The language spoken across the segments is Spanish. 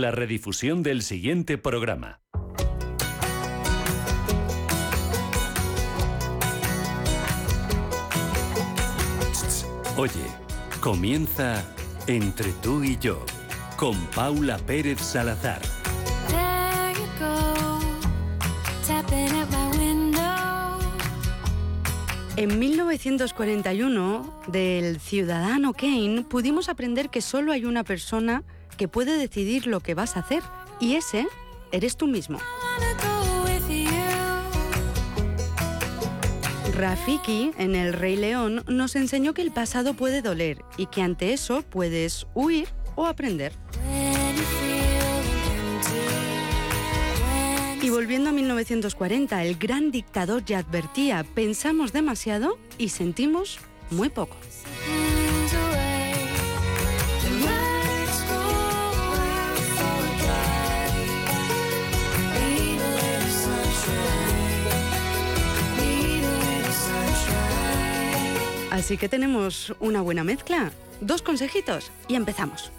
La redifusión del siguiente programa. Oye, comienza Entre tú y yo con Paula Pérez Salazar. En 1941, del ciudadano Kane, pudimos aprender que solo hay una persona que puede decidir lo que vas a hacer, y ese eres tú mismo. Rafiki, en El Rey León, nos enseñó que el pasado puede doler y que ante eso puedes huir o aprender. Y volviendo a 1940, el gran dictador ya advertía, pensamos demasiado y sentimos muy poco. Así que tenemos una buena mezcla. Dos consejitos y empezamos.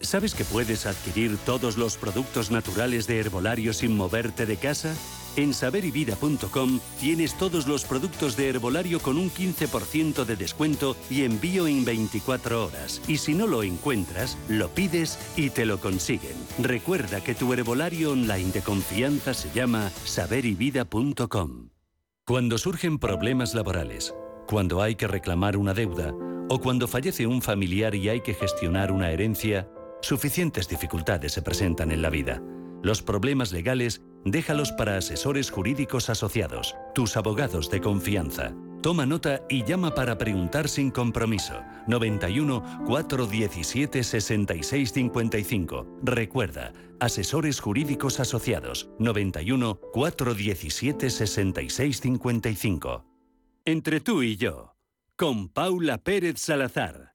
¿Sabes que puedes adquirir todos los productos naturales de herbolario sin moverte de casa? En saberivida.com tienes todos los productos de herbolario con un 15% de descuento y envío en 24 horas. Y si no lo encuentras, lo pides y te lo consiguen. Recuerda que tu herbolario online de confianza se llama saberivida.com. Cuando surgen problemas laborales, cuando hay que reclamar una deuda o cuando fallece un familiar y hay que gestionar una herencia, Suficientes dificultades se presentan en la vida. Los problemas legales déjalos para asesores jurídicos asociados, tus abogados de confianza. Toma nota y llama para preguntar sin compromiso. 91 417 6655. Recuerda, asesores jurídicos asociados. 91 417 6655. Entre tú y yo, con Paula Pérez Salazar.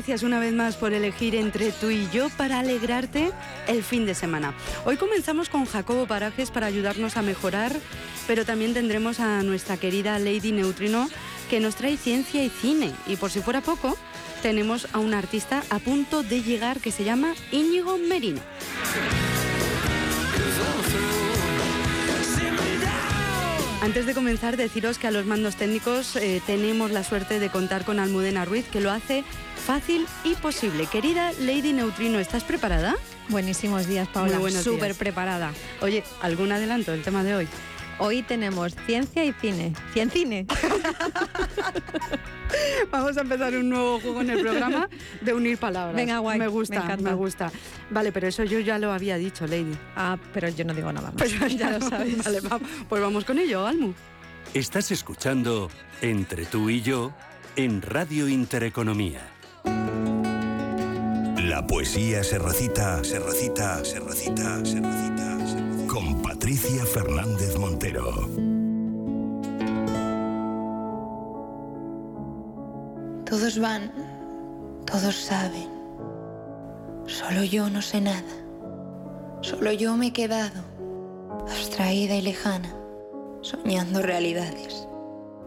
Gracias una vez más por elegir entre tú y yo para alegrarte el fin de semana. Hoy comenzamos con Jacobo Parajes para ayudarnos a mejorar, pero también tendremos a nuestra querida Lady Neutrino que nos trae ciencia y cine. Y por si fuera poco, tenemos a un artista a punto de llegar que se llama Íñigo Merino. Antes de comenzar, deciros que a los mandos técnicos eh, tenemos la suerte de contar con Almudena Ruiz, que lo hace fácil y posible. Querida Lady Neutrino, ¿estás preparada? Buenísimos días, Paula. Súper preparada. Oye, ¿algún adelanto del tema de hoy? Hoy tenemos ciencia y cine. ¿Ciencine? Vamos a empezar un nuevo juego en el programa de unir palabras. Venga, guay. Me gusta, me, gusta. Vale, pero eso yo ya lo había dicho, Lady. Ah, pero yo no digo nada más. Pues ya lo sabes. Vale, pues vamos con ello, Almu. Estás escuchando Entre tú y yo en Radio Intereconomía. La poesía se recita, se recita, se recita, se recita. Con Patricia Fernández Montero. Todos van, todos saben. Solo yo no sé nada. Solo yo me he quedado, abstraída y lejana, soñando realidades,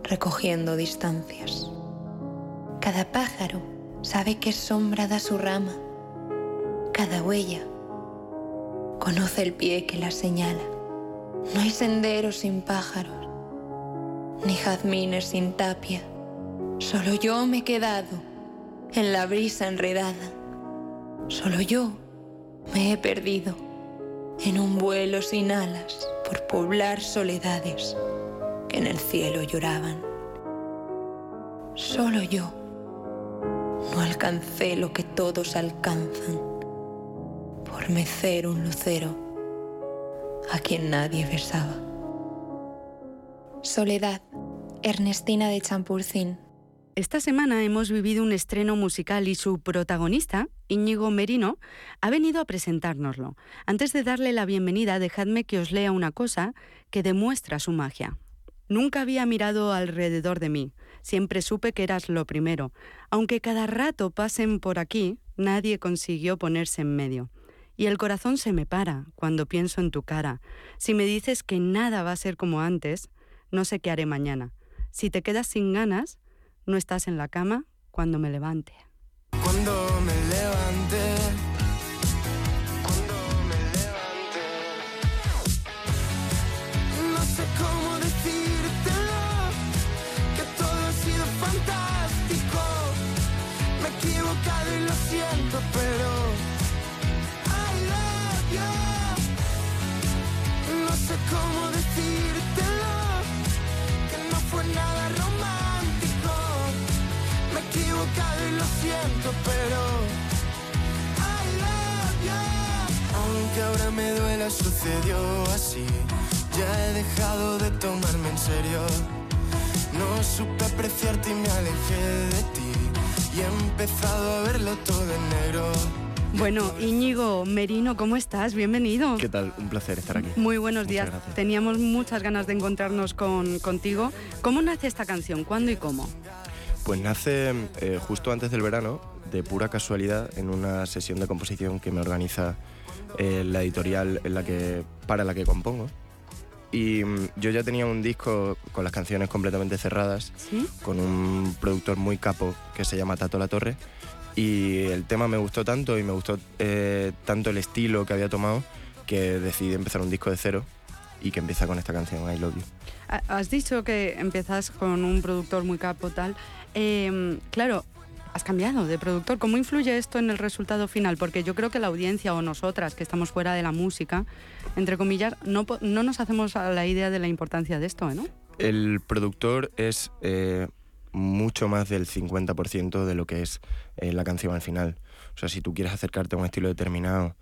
recogiendo distancias. Cada pájaro sabe qué sombra da su rama. Cada huella conoce el pie que la señala. No hay senderos sin pájaros, ni jazmines sin tapia. Solo yo me he quedado en la brisa enredada. Solo yo me he perdido en un vuelo sin alas. por poblar soledades que en el cielo lloraban. Solo yo no alcancé lo que todos alcanzan por mecer un lucero a quien nadie besaba. Soledad, Ernestina de Champurcín. Esta semana hemos vivido un estreno musical y su protagonista, Íñigo Merino, ha venido a presentárnoslo. Antes de darle la bienvenida, dejadme que os lea una cosa que demuestra su magia. Nunca había mirado alrededor de mí, siempre supe que eras lo primero. Aunque cada rato pasen por aquí, nadie consiguió ponerse en medio. Y el corazón se me para cuando pienso en tu cara. Si me dices que nada va a ser como antes, no sé qué haré mañana. Si te quedas sin ganas, no estás en la cama cuando me levante. Cuando me levante. Pero I love you. Aunque ahora me duela, sucedió así. Ya he dejado de tomarme en serio. No supe apreciarte y me alejé de ti. Y he empezado a verlo todo en negro. Bueno, Íñigo Merino, ¿cómo estás? Bienvenido. ¿Qué tal? Un placer estar aquí. Muy buenos Muchas días. gracias. Teníamos muchas ganas de encontrarnos con, contigo. ¿Cómo nace esta canción? ¿Cuándo y cómo? Pues nace eh, justo antes del verano, de pura casualidad, en una sesión de composición que me organiza eh, la editorial en la que, para la que compongo. Y mm, yo ya tenía un disco con las canciones completamente cerradas, ¿Sí? con un productor muy capo que se llama Tato La Torre. Y el tema me gustó tanto y me gustó eh, tanto el estilo que había tomado que decidí empezar un disco de cero y que empieza con esta canción, I Love You. Ha- Has dicho que empiezas con un productor muy capo, tal. Eh, claro, has cambiado de productor. ¿Cómo influye esto en el resultado final? Porque yo creo que la audiencia o nosotras que estamos fuera de la música, entre comillas, no, nos hacemos a la idea de la importancia de esto, ¿eh, ¿no? El productor es eh, mucho más del 50% de lo que es eh, la canción al final. O sea, si tú quieres acercarte a un estilo determinado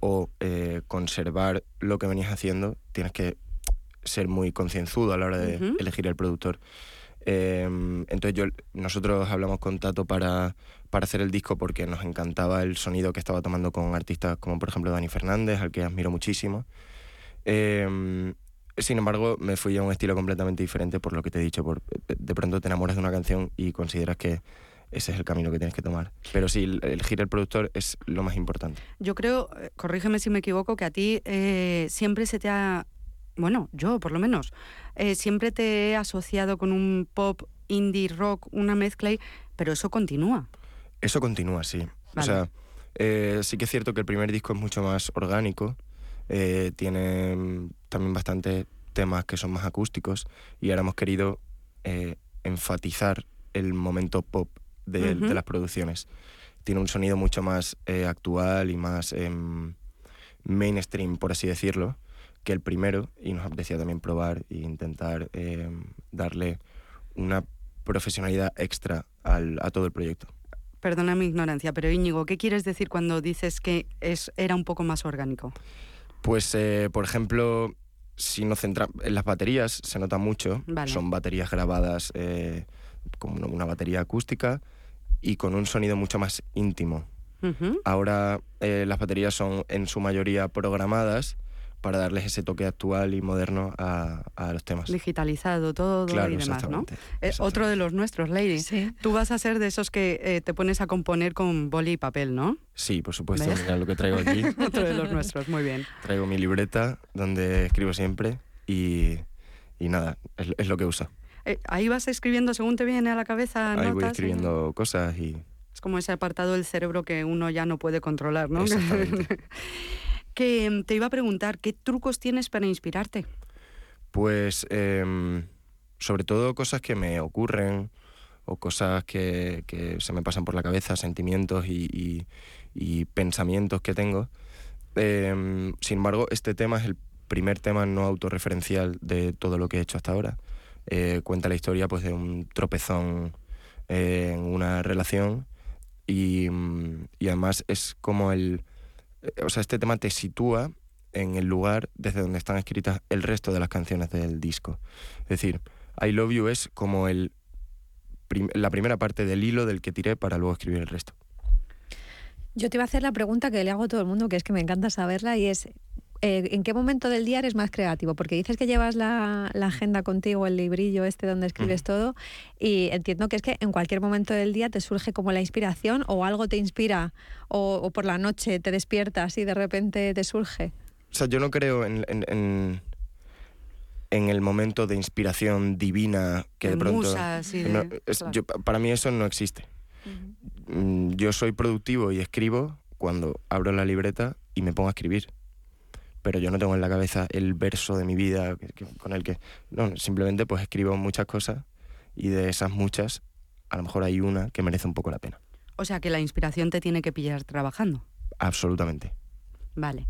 o eh, conservar lo que venías haciendo, tienes que ser muy concienzudo a la hora de elegir el productor. Eh, entonces yo, nosotros hablamos con Tato para, para hacer el disco porque nos encantaba el sonido que estaba tomando con artistas como por ejemplo Dani Fernández, al que admiro muchísimo. Eh, sin embargo, me fui a un estilo completamente diferente por lo que te he dicho. Por, de pronto te enamoras de una canción y consideras que ese es el camino que tienes que tomar. Pero sí, el- el productor es lo más importante. Yo creo, eh, corrígeme si me equivoco, que a ti eh, siempre se te ha, bueno, yo por lo menos, eh, siempre te he asociado con un pop, indie, rock, una mezcla, y- pero eso continúa. Eso continúa, sí. Vale. O sea, eh, sí que es cierto que el primer disco es mucho más orgánico, eh, tiene mm, también bastantes temas que son más acústicos y ahora hemos querido enfatizar el momento pop de, de las producciones. Tiene un sonido mucho más actual y más em, mainstream, por así decirlo, que el primero y nos apetecía también probar e intentar em, darle una profesionalidad extra al- a todo el proyecto. Perdona mi ignorancia, pero Íñigo, ¿qué quieres decir cuando dices que es, era un poco más orgánico? Pues, eh, por ejemplo, si nos centramos en las baterías, se nota mucho. Vale. Son baterías grabadas eh, como una- batería acústica y con un sonido mucho más íntimo. Ahora eh, las baterías son en su mayoría programadas para darles ese toque actual y moderno a, a los temas. Digitalizado todo Claro, y demás, ¿no? exactamente, Eh, otro de los nuestros, Lady. Sí. Tú vas a ser de esos que eh, te pones a componer con boli y papel, ¿no? Sí, por supuesto. ¿Ves? Mira lo que traigo aquí. Otro de los nuestros, muy bien. traigo mi libreta donde escribo siempre y, y nada, es, es lo que uso. Eh, ahí vas escribiendo según te viene a la cabeza Ahí voy notas, ¿eh? escribiendo cosas y Es como ese apartado del cerebro que uno ya no puede controlar, ¿no? Exactamente. que te iba a preguntar, ¿qué trucos tienes para inspirarte? Pues em, sobre todo cosas que me ocurren o cosas que, se me pasan por la cabeza, sentimientos y pensamientos que tengo. Em, sin embargo, este tema es el primer tema no autorreferencial de todo lo que he hecho hasta ahora. Eh, cuenta la historia pues de un tropezón eh, en una relación y, mm, y, además es como el... eh, O sea, este tema te sitúa en el lugar desde donde están escritas el resto de las canciones del disco. Es decir, I Love You es como el, la primera parte del hilo del que tiré para luego escribir el resto. Yo te iba a hacer la pregunta que le hago a todo el mundo, que es que me encanta saberla, y es, eh, ¿en qué momento del día eres más creativo? Porque dices que llevas la, la agenda contigo, el librillo este donde escribes todo, y entiendo que es que en cualquier momento del día te surge como la inspiración o algo te inspira, o, o por la noche te despiertas y de repente te surge. O sea, yo no creo en, en, en- en el momento de inspiración divina que de, De pronto... musas y de- no, es- claro. yo- para mí eso no existe. Mm, Yo soy productivo y escribo cuando abro la libreta y me pongo a escribir. Pero yo no tengo en la cabeza el verso de mi vida que- que- con el que... No, simplemente pues escribo muchas cosas y de esas muchas a lo mejor hay una que merece un poco la pena. O sea que la inspiración te tiene que pillar trabajando. Absolutamente. Vale.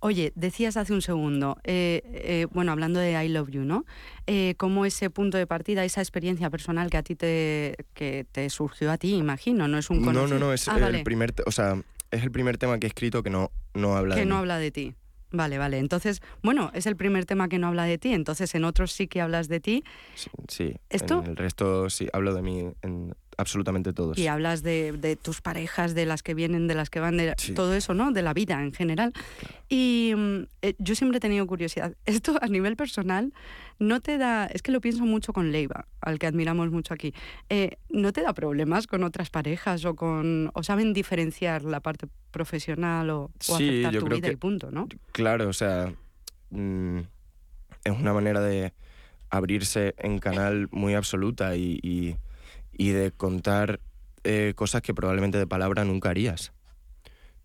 Oye, decías hace un segundo, eh, eh, bueno, hablando de I Love You, ¿no? Eh, cómo ese punto de partida, esa experiencia personal que a ti te, que te surgió a ti, imagino, no es un No, conocido. no, no, es Ah, el vale, primer... O sea, es el primer tema que he escrito que no, no habla que de no mí. habla de ti. Vale, vale. Entonces, bueno, es el primer tema que no habla de ti, entonces en otros sí que hablas de ti Sí, sí, ¿Esto? en el resto sí, hablo de mí en absolutamente todos. y hablas de, de tus parejas, de las que vienen, de las que van, de Sí. todo eso, ¿no? De la vida en general. Y mm, eh, yo siempre he tenido curiosidad. Esto a nivel personal no te da, es que lo pienso mucho con Leiva, al que admiramos mucho aquí. Eh, ¿No te da problemas con otras parejas o con o saben diferenciar la parte profesional o, o Sí, aceptar yo tu creo vida que- y punto, ¿no? Claro, o sea, mm, es una manera de abrirse en canal muy absoluta y, y- y de contar eh, cosas que probablemente de palabra nunca harías.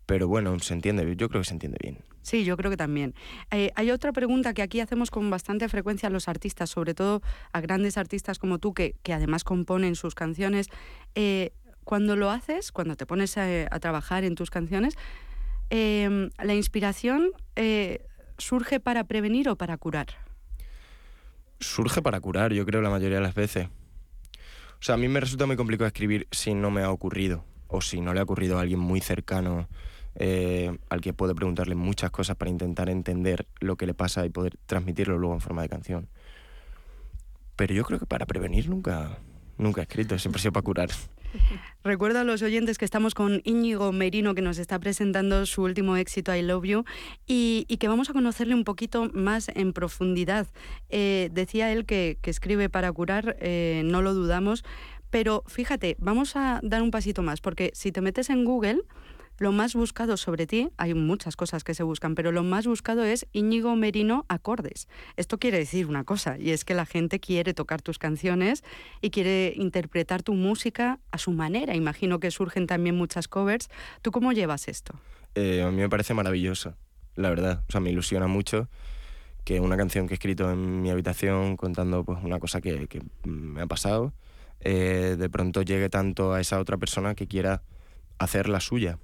Pero bueno, se entiende, yo creo que se entiende bien. Sí, yo creo que también. Eh, hay otra pregunta que aquí hacemos con bastante frecuencia a los artistas, sobre todo a grandes artistas como tú, que, que además componen sus canciones. Eh, cuando lo haces, cuando te pones a, a trabajar en tus canciones, eh, ¿la inspiración surge para prevenir o para curar? Surge para curar, yo creo, la mayoría de las veces. O sea, a mí me resulta muy complicado escribir si no me ha ocurrido o si no le ha ocurrido a alguien muy cercano eh, al que puede preguntarle muchas cosas para intentar entender lo que le pasa y poder transmitirlo luego en forma de canción. Pero yo creo que para prevenir nunca, nunca he escrito, siempre ha sido para curar. Recuerdo a los oyentes que estamos con Íñigo Merino, que nos está presentando su último éxito, I Love You, y, que vamos a conocerle un poquito más en profundidad. Eh, decía él que, que escribe para curar, eh, no lo dudamos, pero fíjate, vamos a dar un pasito más, porque si te metes en Google, lo más buscado sobre ti, hay muchas cosas que se buscan, pero lo más buscado es Íñigo Merino acordes. Esto quiere decir una cosa, y es que la gente quiere tocar tus canciones y quiere interpretar tu música a su manera. Imagino que surgen también muchas covers. ¿Tú cómo llevas esto? Eh, a mí me parece maravilloso, la verdad. O sea, me ilusiona mucho que una canción que he escrito en mi habitación contando pues una cosa que, me ha pasado, eh, de pronto llegue tanto a esa otra persona que quiera hacer la suya.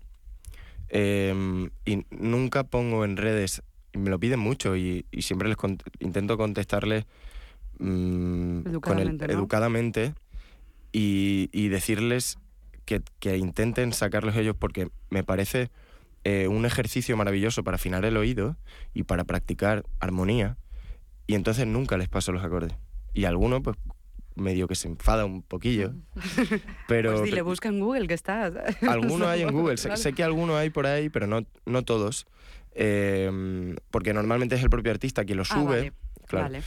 Eh, y nunca pongo en redes, y me lo piden mucho y, y siempre les cont- intento contestarles mm, con el- Educadamente, ¿no? educadamente y, y decirles que, que intenten sacarlos ellos porque me parece eh, un ejercicio maravilloso para afinar el oído y para practicar armonía y entonces nunca les paso los acordes. Y alguno pues medio que se enfada un poquillo, pero... pues dile, busca en Google que está. Alguno hay en Google, sé, que alguno hay por ahí, pero no, no todos. eh, porque normalmente es el propio artista quien lo Ah, sube. vale, claro. vale.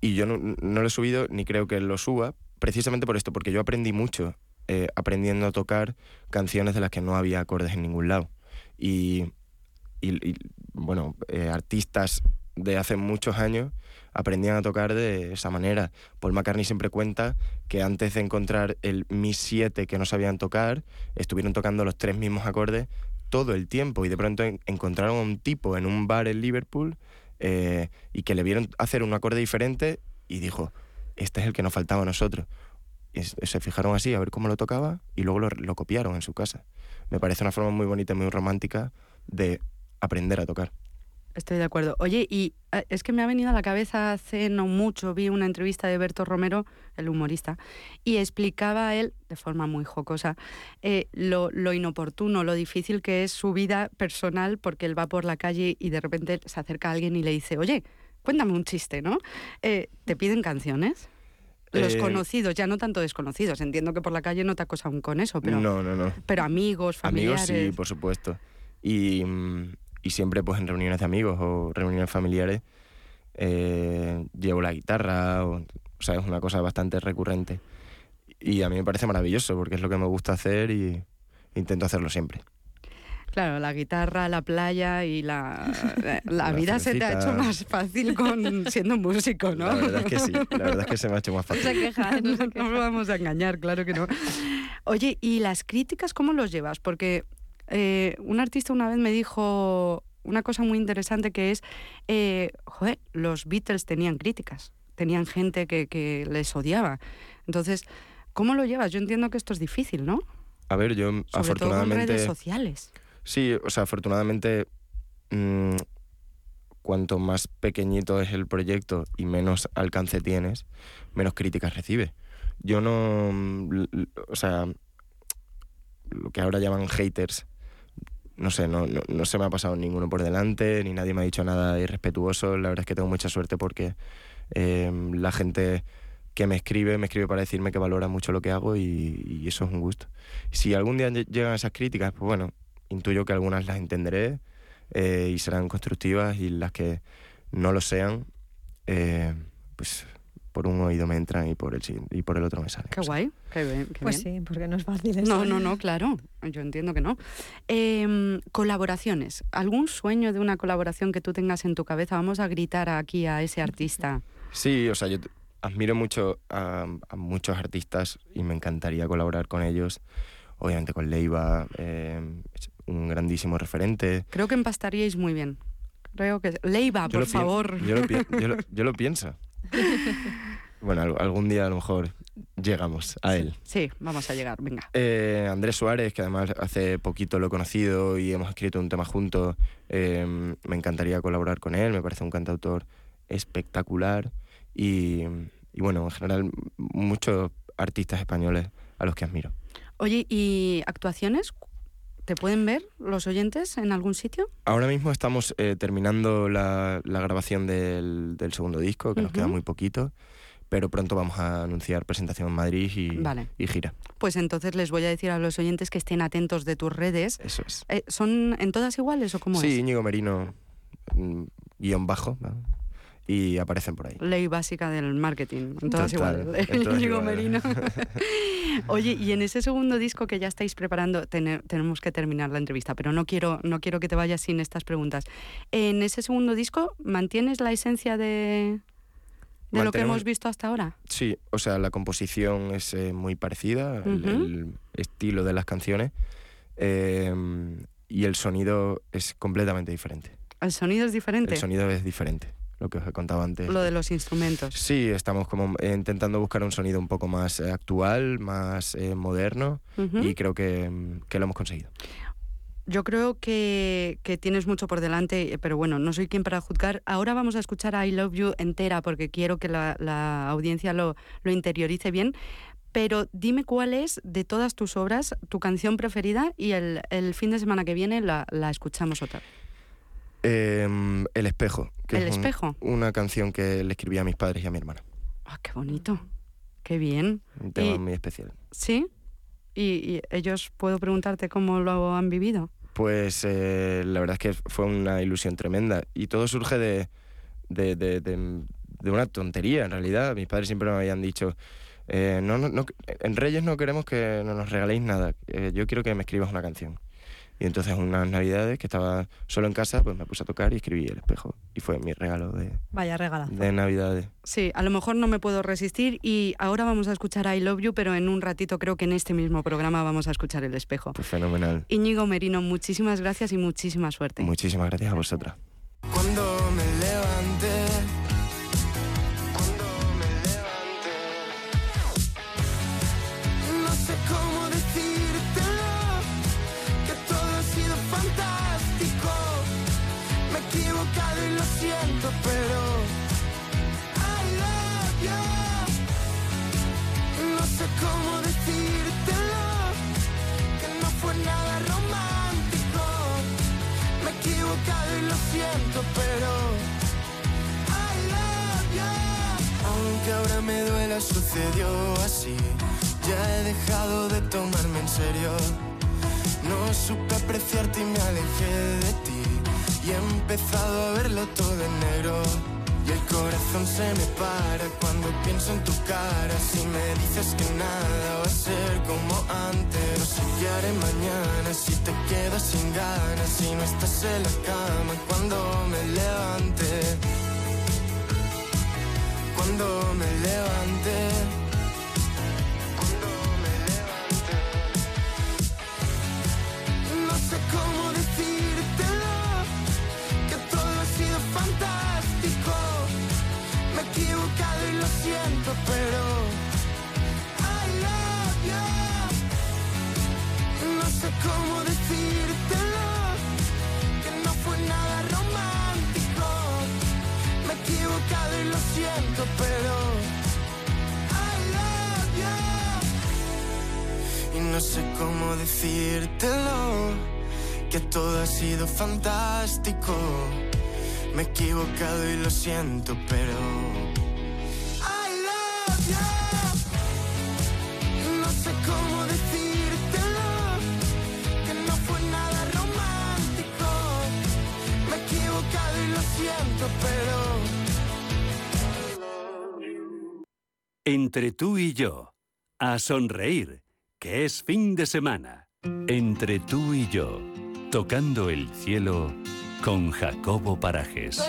Y yo no, no lo he subido ni creo que lo suba, precisamente por esto, porque yo aprendí mucho eh, aprendiendo a tocar canciones de las que no había acordes en ningún lado. Y, y- y, bueno, eh, artistas de hace muchos años aprendían a tocar de esa manera. Paul McCartney siempre cuenta que antes de encontrar el Mi 7 que no sabían tocar, estuvieron tocando los tres mismos acordes todo el tiempo y de pronto en- encontraron a un tipo en un bar en Liverpool eh, y que le vieron hacer un acorde diferente y dijo, este es el que nos faltaba a nosotros. Y se fijaron así a ver cómo lo tocaba y luego lo, lo copiaron en su casa. Me parece una forma muy bonita y muy romántica de aprender a tocar. Estoy de acuerdo. Oye, y eh, es que me ha venido a la cabeza hace no mucho, vi una entrevista de Berto Romero, el humorista, y explicaba a él, de forma muy jocosa, eh, lo, lo inoportuno, lo difícil que es su vida personal, porque él va por la calle y de repente se acerca a alguien y le dice, oye, cuéntame un chiste, ¿no? Eh, ¿Te piden canciones? Los Eh, conocidos, ya no tanto desconocidos. Entiendo que por la calle no te acosan con eso, pero, no, no, no. pero amigos, Amigos familiares. sí, por supuesto. Y, mm, y siempre pues en reuniones de amigos o reuniones familiares eh, llevo la guitarra, o, o sea, es una cosa bastante recurrente. Y a mí me parece maravilloso porque es lo que me gusta hacer y intento hacerlo siempre. Claro, la guitarra, la playa y la, la, La vida se te ha hecho más fácil con siendo músico, ¿no? La verdad es que sí, la verdad es que se me ha hecho más No se fácil. queja, no no, se no queja. lo vamos a engañar, claro que no. Oye, ¿y las críticas cómo los llevas? Porque eh, un artista una vez me dijo una cosa muy interesante que es, eh, joder, los Beatles tenían críticas, tenían gente que, que les odiaba. Entonces, ¿cómo lo llevas? Yo entiendo que esto es difícil, ¿no? A ver, yo Sobre todo con afortunadamente... redes sociales. Sí, o sea, afortunadamente, mm, cuanto más pequeñito es el proyecto y menos alcance tienes, menos críticas recibe. Yo no, mm, o sea, lo que ahora llaman haters, no sé, no, no, no se me ha pasado ninguno por delante, ni nadie me ha dicho nada irrespetuoso. La verdad es que tengo mucha suerte porque eh, la gente que me escribe, me escribe para decirme que valora mucho lo que hago y, eso es un gusto. Si algún día lle- llegan esas críticas, pues bueno, intuyo que algunas las entenderé eh, y serán constructivas y las que no lo sean, eh, pues por un oído me entran y por el, y por el otro me salen. Qué O sea, guay, qué bien. qué Pues bien. sí, porque no es fácil eso. No, ¿eh? no, no, claro. Yo entiendo que no. Em, colaboraciones. ¿Algún sueño de una colaboración que tú tengas en tu cabeza? Vamos a gritar aquí a ese artista. Sí, o sea, yo admiro mucho a, a muchos artistas y me encantaría colaborar con ellos. Obviamente con Leiva, eh, es un grandísimo referente. Creo que empastaríais muy bien. Creo que... Leiva, Yo por favor. Yo lo, yo lo- yo lo pienso. Bueno, al- algún día a lo mejor llegamos a él. Sí, vamos a llegar, venga. Eh, Andrés Suárez, que además hace poquito lo he conocido y hemos escrito un tema juntos, eh, me encantaría colaborar con él, me parece un cantautor espectacular y, y bueno, en general muchos artistas españoles a los que admiro. Oye, ¿y actuaciones? ¿Te pueden ver los oyentes en algún sitio? Ahora mismo estamos eh, terminando la, la grabación del, del segundo disco, que nos queda muy poquito, pero pronto vamos a anunciar presentación en Madrid y, Vale. y gira. Pues entonces les voy a decir a los oyentes que estén atentos de tus redes. Eso es. Eh, ¿Son en todas iguales o cómo sí, es? Íñigo Merino, mm, guion bajo, ¿no? Y aparecen por ahí. Ley básica del marketing, todas Total, iguales. en todas Íñigo iguales. Merino. Oye, y en ese segundo disco que ya estáis preparando, tene- tenemos que terminar la entrevista, pero no quiero, no quiero que te vayas sin estas preguntas. En ese segundo disco, ¿mantienes la esencia de, de lo que hemos visto hasta ahora? Sí, o sea, la composición es eh, muy parecida, el, estilo de las canciones, eh, y el sonido es completamente diferente. ¿El sonido es diferente? El sonido es diferente, lo que os he contado antes. Lo de los instrumentos. Sí, estamos como eh, intentando buscar un sonido un poco más eh, actual, más eh, moderno, Ujú. y creo que, mm, que lo hemos conseguido. Yo creo que, que tienes mucho por delante, pero bueno, no soy quien para juzgar. Ahora vamos a escuchar a I Love You entera porque quiero que la, la audiencia lo, lo interiorice bien. Pero dime cuál es de todas tus obras tu canción preferida y el, el fin de semana que viene la, la escuchamos otra vez. Eh, el espejo. que ¿El es un- espejo? una canción que le escribí a mis padres y a mi hermana. ¡Ah, qué bonito! ¡Qué bien! Un tema Y- muy especial. ¿Sí? ¿Y, y ellos, puedo preguntarte cómo lo han vivido? Pues eh, la verdad es que fue una ilusión tremenda. Y todo surge de, de, de- de- de una tontería, en realidad. Mis padres siempre me habían dicho, eh, no, no, no, en Reyes no queremos que no nos regaléis nada. eh, yo quiero que me escribas una canción. Y entonces unas navidades que estaba solo en casa, pues me puse a tocar y escribí El espejo. Y fue mi regalo de, Vaya regalazo. de navidades. Sí, a lo mejor no me puedo resistir y ahora vamos a escuchar I Love You, pero en un ratito creo que en este mismo programa vamos a escuchar El Espejo. Pues fenomenal. Íñigo Merino, muchísimas gracias y muchísima suerte. Muchísimas gracias a vosotras. Cuando me levante, pero I love you. Aunque ahora me duela, sucedió así. Ya he dejado de tomarme en serio. No supe apreciarte y me alejé de ti. Y he empezado a verlo todo en negro. Y el corazón se me para cuando pienso en tu cara. Si me dices que nada va a ser como antes, no sé qué haré mañana. Si te quedas sin ganas, si no estás en la cama cuando me levante. Cuando me levante. Pero I love you. No sé cómo decírtelo, que no fue nada romántico. Me he equivocado y lo siento, pero I love you. Y no sé cómo decírtelo, que todo ha sido fantástico. Me he equivocado y lo siento, pero Entre tú y yo, a sonreír, que es fin de semana. Entre tú y yo, tocando el cielo con Jacobo Parajes.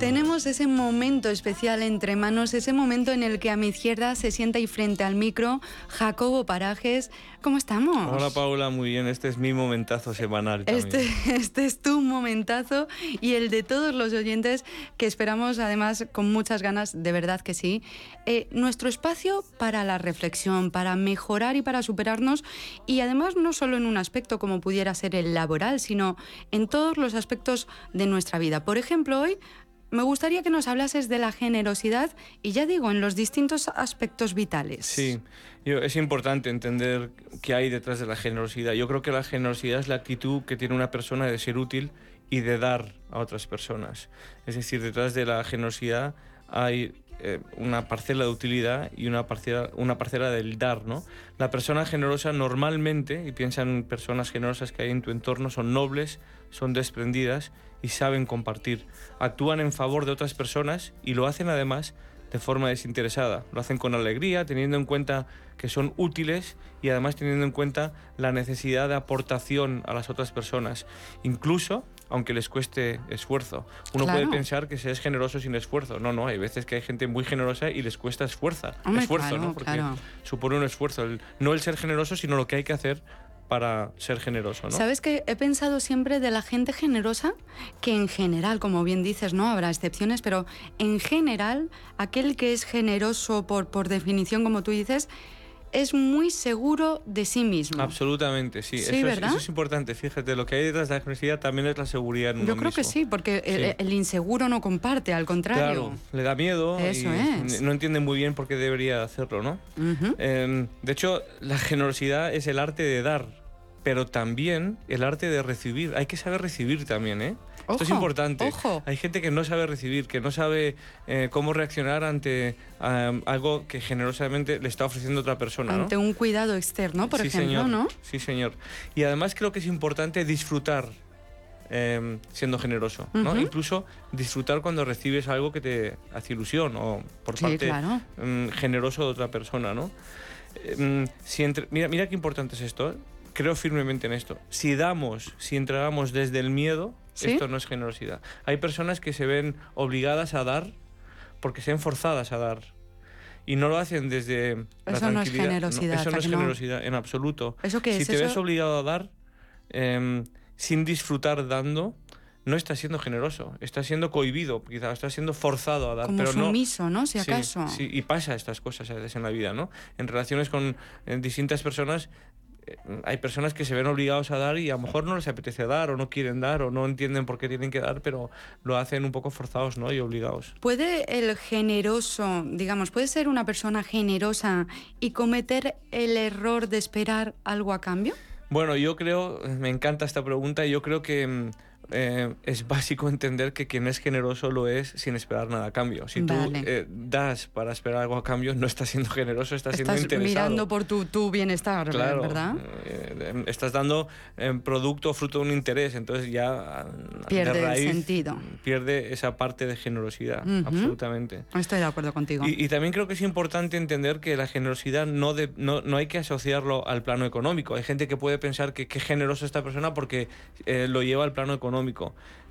Tenemos ese momento especial entre manos, ese momento en el que a mi izquierda se sienta y frente al micro Jacobo Parajes. ¿Cómo estamos? Hola Paula, muy bien. Este es mi momentazo semanal. Este, este es tu momentazo y el de todos los oyentes que esperamos además con muchas ganas, de verdad que sí. Eh, nuestro espacio para la reflexión, para mejorar y para superarnos y además no solo en un aspecto como pudiera ser el laboral, sino en todos los aspectos de nuestra vida. Por ejemplo, hoy me gustaría que nos hablases de la generosidad y ya digo, en los distintos aspectos vitales. Sí, yo- es importante entender qué hay detrás de la generosidad. Yo creo que la generosidad es la actitud que tiene una persona de ser útil y de dar a otras personas. Es decir, detrás de la generosidad hay eh, una parcela de utilidad y una parcela, una parcela del dar, ¿no? La persona generosa normalmente, y piensa en personas generosas que hay en tu entorno, son nobles, son desprendidas y saben compartir. Actúan en favor de otras personas y lo hacen además de forma desinteresada. Lo hacen con alegría, teniendo en cuenta que son útiles y además teniendo en cuenta la necesidad de aportación a las otras personas, incluso aunque les cueste esfuerzo. Uno Claro. puede pensar que se es generoso sin esfuerzo. No, no, hay veces que hay gente muy generosa y les cuesta esfuerzo, Hombre, esfuerzo, claro, ¿no? Porque claro. supone un esfuerzo, el- no el ser generoso, sino lo que hay que hacer para ser generoso, ¿no? ¿Sabes que he pensado siempre de la gente generosa? Que en general, como bien dices, no habrá excepciones, pero en general, aquel que es generoso por, por definición, como tú dices, es muy seguro de sí mismo. Absolutamente, sí. Sí, eso, es, eso es importante. Fíjate, lo que hay detrás de la generosidad también es la seguridad en Yo uno creo que sí, porque el, Sí. el inseguro no comparte, al contrario. Claro, le da miedo Eso y es. no entiende muy bien por qué debería hacerlo, ¿no? Eh, de hecho, la generosidad es el arte de dar, pero también el arte de recibir. Hay que saber recibir también, ¿eh? Esto es Ojo, importante. ojo. Hay gente que no sabe recibir, que no sabe eh, cómo reaccionar ante am, algo que generosamente le está ofreciendo otra persona, ¿no? Ante un cuidado externo, por sí, ejemplo, señor. ¿no? Sí, señor. Y además creo que es importante disfrutar eh, siendo generoso, ¿no? Ujú. Incluso disfrutar cuando recibes algo que te hace ilusión o por Sí, parte claro. mm, generoso de otra persona, ¿no? Mm, si entre- mira, mira qué importante es esto. ¿eh? Creo firmemente en esto. Si damos, si entregamos desde el miedo, ¿Sí? esto no es generosidad. Hay personas que se ven obligadas a dar porque se ven forzadas a dar. Y no lo hacen desde la Eso no es tranquilidad. generosidad, eso ¿a no es que no? generosidad en absoluto. ¿Eso qué si es? te ves Eso- obligado a dar em, sin disfrutar dando, no estás siendo generoso. Estás siendo cohibido, quizás estás siendo forzado a dar. Como pero no, sumiso, ¿no? Si Sí, acaso. Sí, y pasa estas cosas a veces en la vida, ¿no? En relaciones con eh, distintas personas eh, hay personas que se ven obligados a dar y a lo mejor no les apetece dar o no quieren dar o no entienden por qué tienen que dar, pero lo hacen un poco forzados ¿no? y obligados. ¿Puede el generoso, digamos, puede ser una persona generosa y cometer el error de esperar algo a cambio? Bueno, yo creo, me encanta esta pregunta, yo creo que mm, eh, es básico entender que quien es generoso lo es sin esperar nada a cambio. Si tú Vale. eh, das para esperar algo a cambio, no estás siendo generoso, estás, siendo Estás interesado. mirando por tu, tu bienestar, Claro, ¿verdad? eh, estás dando eh, producto fruto de un interés, entonces ya ah, Pierde de el raíz sentido. pierde esa parte de generosidad, Ujú. absolutamente. Estoy de acuerdo contigo. Y, y también creo que es importante entender que la generosidad no, de- no, no hay que asociarlo al plano económico. Hay gente que puede pensar que qué generosa esta persona porque eh, lo lleva al plano económico.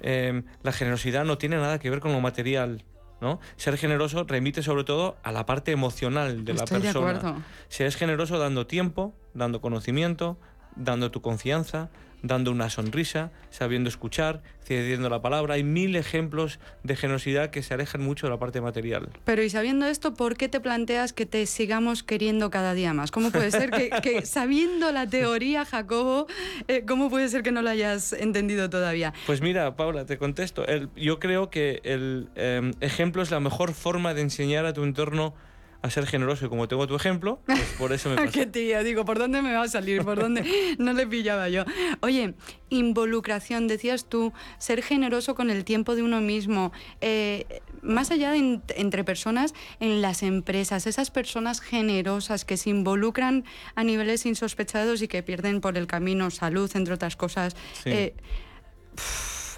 Eh, la generosidad no tiene nada que ver con lo material. ¿no? Ser generoso remite sobre todo a la parte emocional de la Estoy de persona. acuerdo. Si eres generoso dando tiempo, dando conocimiento, dando tu confianza, dando una sonrisa, sabiendo escuchar, cediendo la palabra. Hay mil ejemplos de generosidad que se alejan mucho de la parte material. Pero y sabiendo esto, ¿por qué te planteas que te sigamos queriendo cada día más? ¿Cómo puede ser que, que sabiendo la teoría, Jacobo, eh, cómo puede ser que no lo hayas entendido todavía? Pues mira, Paula, te contesto. El- yo creo que el eh, ejemplo es la mejor forma de enseñar a tu entorno a ser generoso. Como tengo tu ejemplo, pues por eso me pasa. Qué tía, digo, ¿por dónde me va a salir? ¿Por dónde? No le pillaba yo. Oye, involucración, decías tú, ser generoso con el tiempo de uno mismo, eh, más allá de en- entre personas en las empresas, esas personas generosas que se involucran a niveles insospechados y que pierden por el camino salud, entre otras cosas. Sí. eh,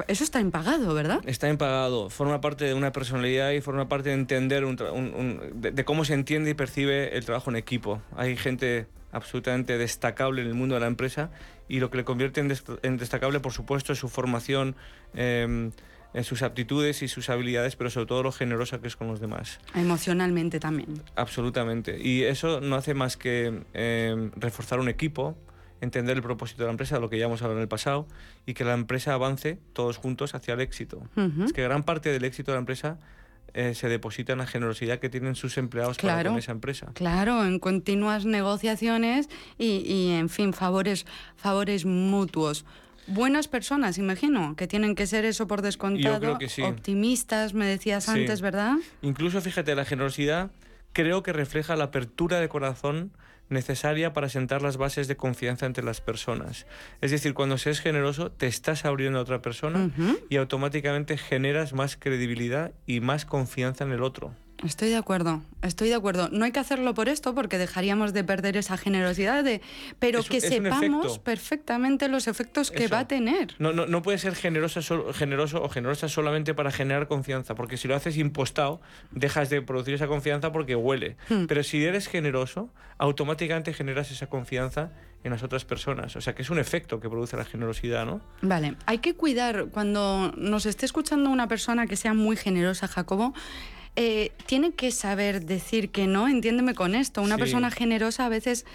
eso está impagado, ¿verdad? Está impagado, forma parte de una personalidad y forma parte de entender un tra- un- un- de, de cómo se entiende y percibe el trabajo en equipo. Hay gente absolutamente destacable en el mundo de la empresa y lo que le convierte en, dest- en destacable, por supuesto, es su formación, eh, en sus aptitudes y sus habilidades, pero sobre todo lo generosa que es con los demás. Emocionalmente también. Absolutamente. Y eso no hace más que eh, reforzar un equipo, entender el propósito de la empresa, de lo que ya hemos hablado en el pasado, y que la empresa avance todos juntos hacia el éxito. Es que gran parte del éxito de la empresa eh, se deposita en la generosidad que tienen sus empleados para Claro. con esa empresa. Claro, en continuas negociaciones y, y, en fin, favores, favores mutuos. Buenas personas, imagino, que tienen que ser eso por descontado. creo que sí. Optimistas, me decías Sí. antes, ¿verdad? Incluso, fíjate, la generosidad creo que refleja la apertura de corazón necesaria para sentar las bases de confianza entre las personas. Es decir, cuando seas generoso, te estás abriendo a otra persona y automáticamente generas más credibilidad y más confianza en el otro. Estoy de acuerdo, estoy de acuerdo. No hay que hacerlo por esto porque dejaríamos de perder esa generosidad, de, pero Es que es sepamos perfectamente los efectos que Eso. va a tener. No, no, no puedes ser generosa, generoso o generosa solamente para generar confianza, porque si lo haces impostado, dejas de producir esa confianza porque huele. Hmm. Pero si eres generoso, automáticamente generas esa confianza en las otras personas. O sea que es un efecto que produce la generosidad, ¿no? Vale, hay que cuidar cuando nos esté escuchando una persona que sea muy generosa, Jacobo. Eh, tiene que saber decir que no, entiéndeme con esto. Una Sí. persona generosa a veces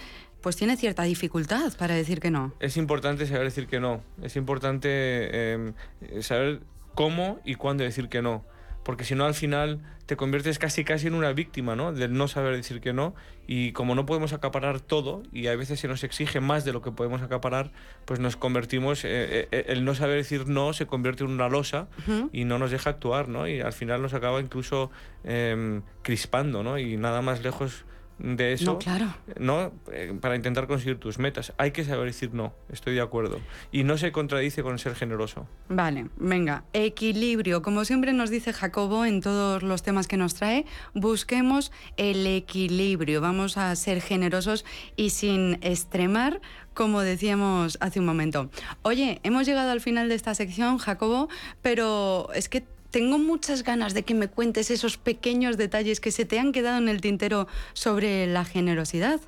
pues tiene cierta dificultad para decir que no. Es importante saber decir que no. Es importante eh, saber cómo y cuándo decir que no. Porque si no, al final te conviertes casi casi en una víctima, ¿no? Del no saber decir que no. Y como no podemos acaparar todo, y a veces se nos exige más de lo que podemos acaparar, pues nos convertimos, eh, eh, el no saber decir no se convierte en una losa y no nos deja actuar, ¿no? Y al final nos acaba incluso eh, crispando, ¿no? Y nada más lejos de eso. No, claro. ¿no? Eh, para intentar conseguir tus metas. Hay que saber decir no, estoy de acuerdo. Y no se contradice con ser generoso. Vale, venga, equilibrio. Como siempre nos dice Jacobo en todos los temas que nos trae, busquemos el equilibrio. Vamos a ser generosos y sin extremar, como decíamos hace un momento. Oye, hemos llegado al final de esta sección, Jacobo, pero es que tengo muchas ganas de que me cuentes esos pequeños detalles que se te han quedado en el tintero sobre la generosidad.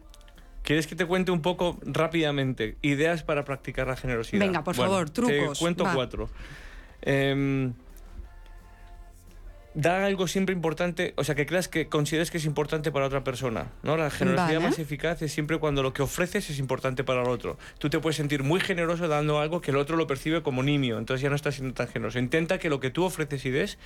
¿Quieres que te cuente un poco rápidamente ideas para practicar la generosidad? Venga, por favor, trucos, Te cuento va. cuatro. Em, da algo siempre importante, o sea, que creas que consideres que es importante para otra persona, ¿no? La generosidad Vale. más eficaz es siempre cuando lo que ofreces es importante para el otro. Tú te puedes sentir muy generoso dando algo que el otro lo percibe como nimio, entonces ya no estás siendo tan generoso. Intenta que lo que tú ofreces y des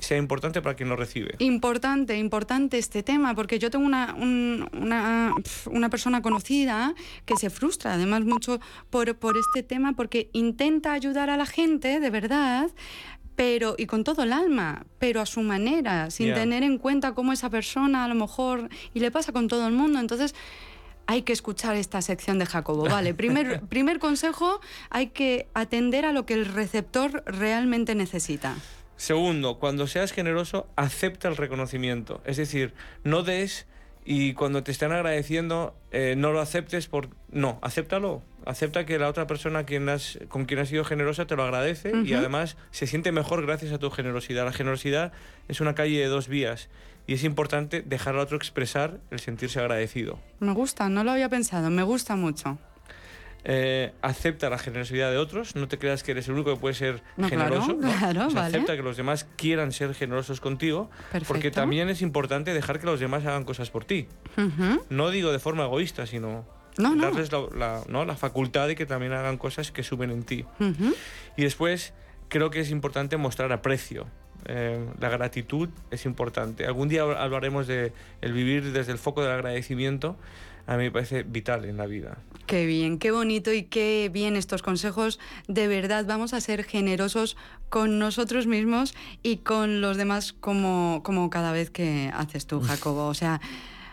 sea importante para quien lo recibe. Importante, importante este tema, porque yo tengo una, un- una, una persona conocida que se frustra además mucho por, por este tema, porque intenta ayudar a la gente, de verdad, pero y con todo el alma, pero a su manera, sin tener en cuenta cómo esa persona a lo mejor, y le pasa con todo el mundo, entonces hay que escuchar esta sección de Jacobo. Vale, primer, primer consejo, hay que atender a lo que el receptor realmente necesita. Segundo, cuando seas generoso, acepta el reconocimiento. Es decir, no des y cuando te están agradeciendo, eh, no lo aceptes por... No, acéptalo. Acepta que la otra persona quien has- con quien has sido generosa te lo agradece y además se siente mejor gracias a tu generosidad. La generosidad es una calle de dos vías y es importante dejar al otro expresar el sentirse agradecido. Me gusta, no lo había pensado, me gusta mucho. Eh, acepta la generosidad de otros, no te creas que eres el único que puede ser No, claro, generoso. ¿no? claro, O sea, vale. Acepta que los demás quieran ser generosos contigo, porque Perfecto. también es importante dejar que los demás hagan cosas por ti. No digo de forma egoísta, sino No, darles la, la- ¿no? la facultad de que también hagan cosas que suben en ti. Y después creo que es importante mostrar aprecio. Eh, la gratitud es importante. Algún día hablaremos de el vivir desde el foco del agradecimiento. A mí me parece vital en la vida. Qué bien, qué bonito y qué bien estos consejos. De verdad, vamos a ser generosos con nosotros mismos y con los demás como, como cada vez que haces tú, Jacobo. O sea,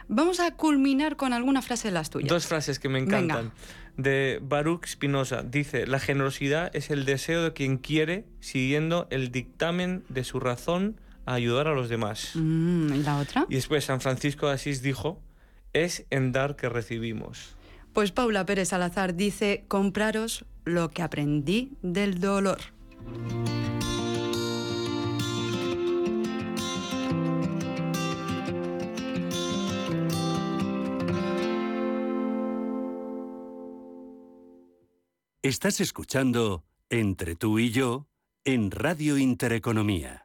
vamos a culminar con alguna frase de las tuyas. Dos frases que me Venga. encantan. De Baruch Spinoza. Dice, la generosidad es el deseo de quien quiere, siguiendo el dictamen de su razón, a ayudar a los demás. Mm, ¿Y la otra? Y después San Francisco de Asís dijo, es en dar que recibimos. Pues Paula Pérez Salazar dice, compraros lo que aprendí del dolor. Estás escuchando Entre tú y yo en Radio Intereconomía.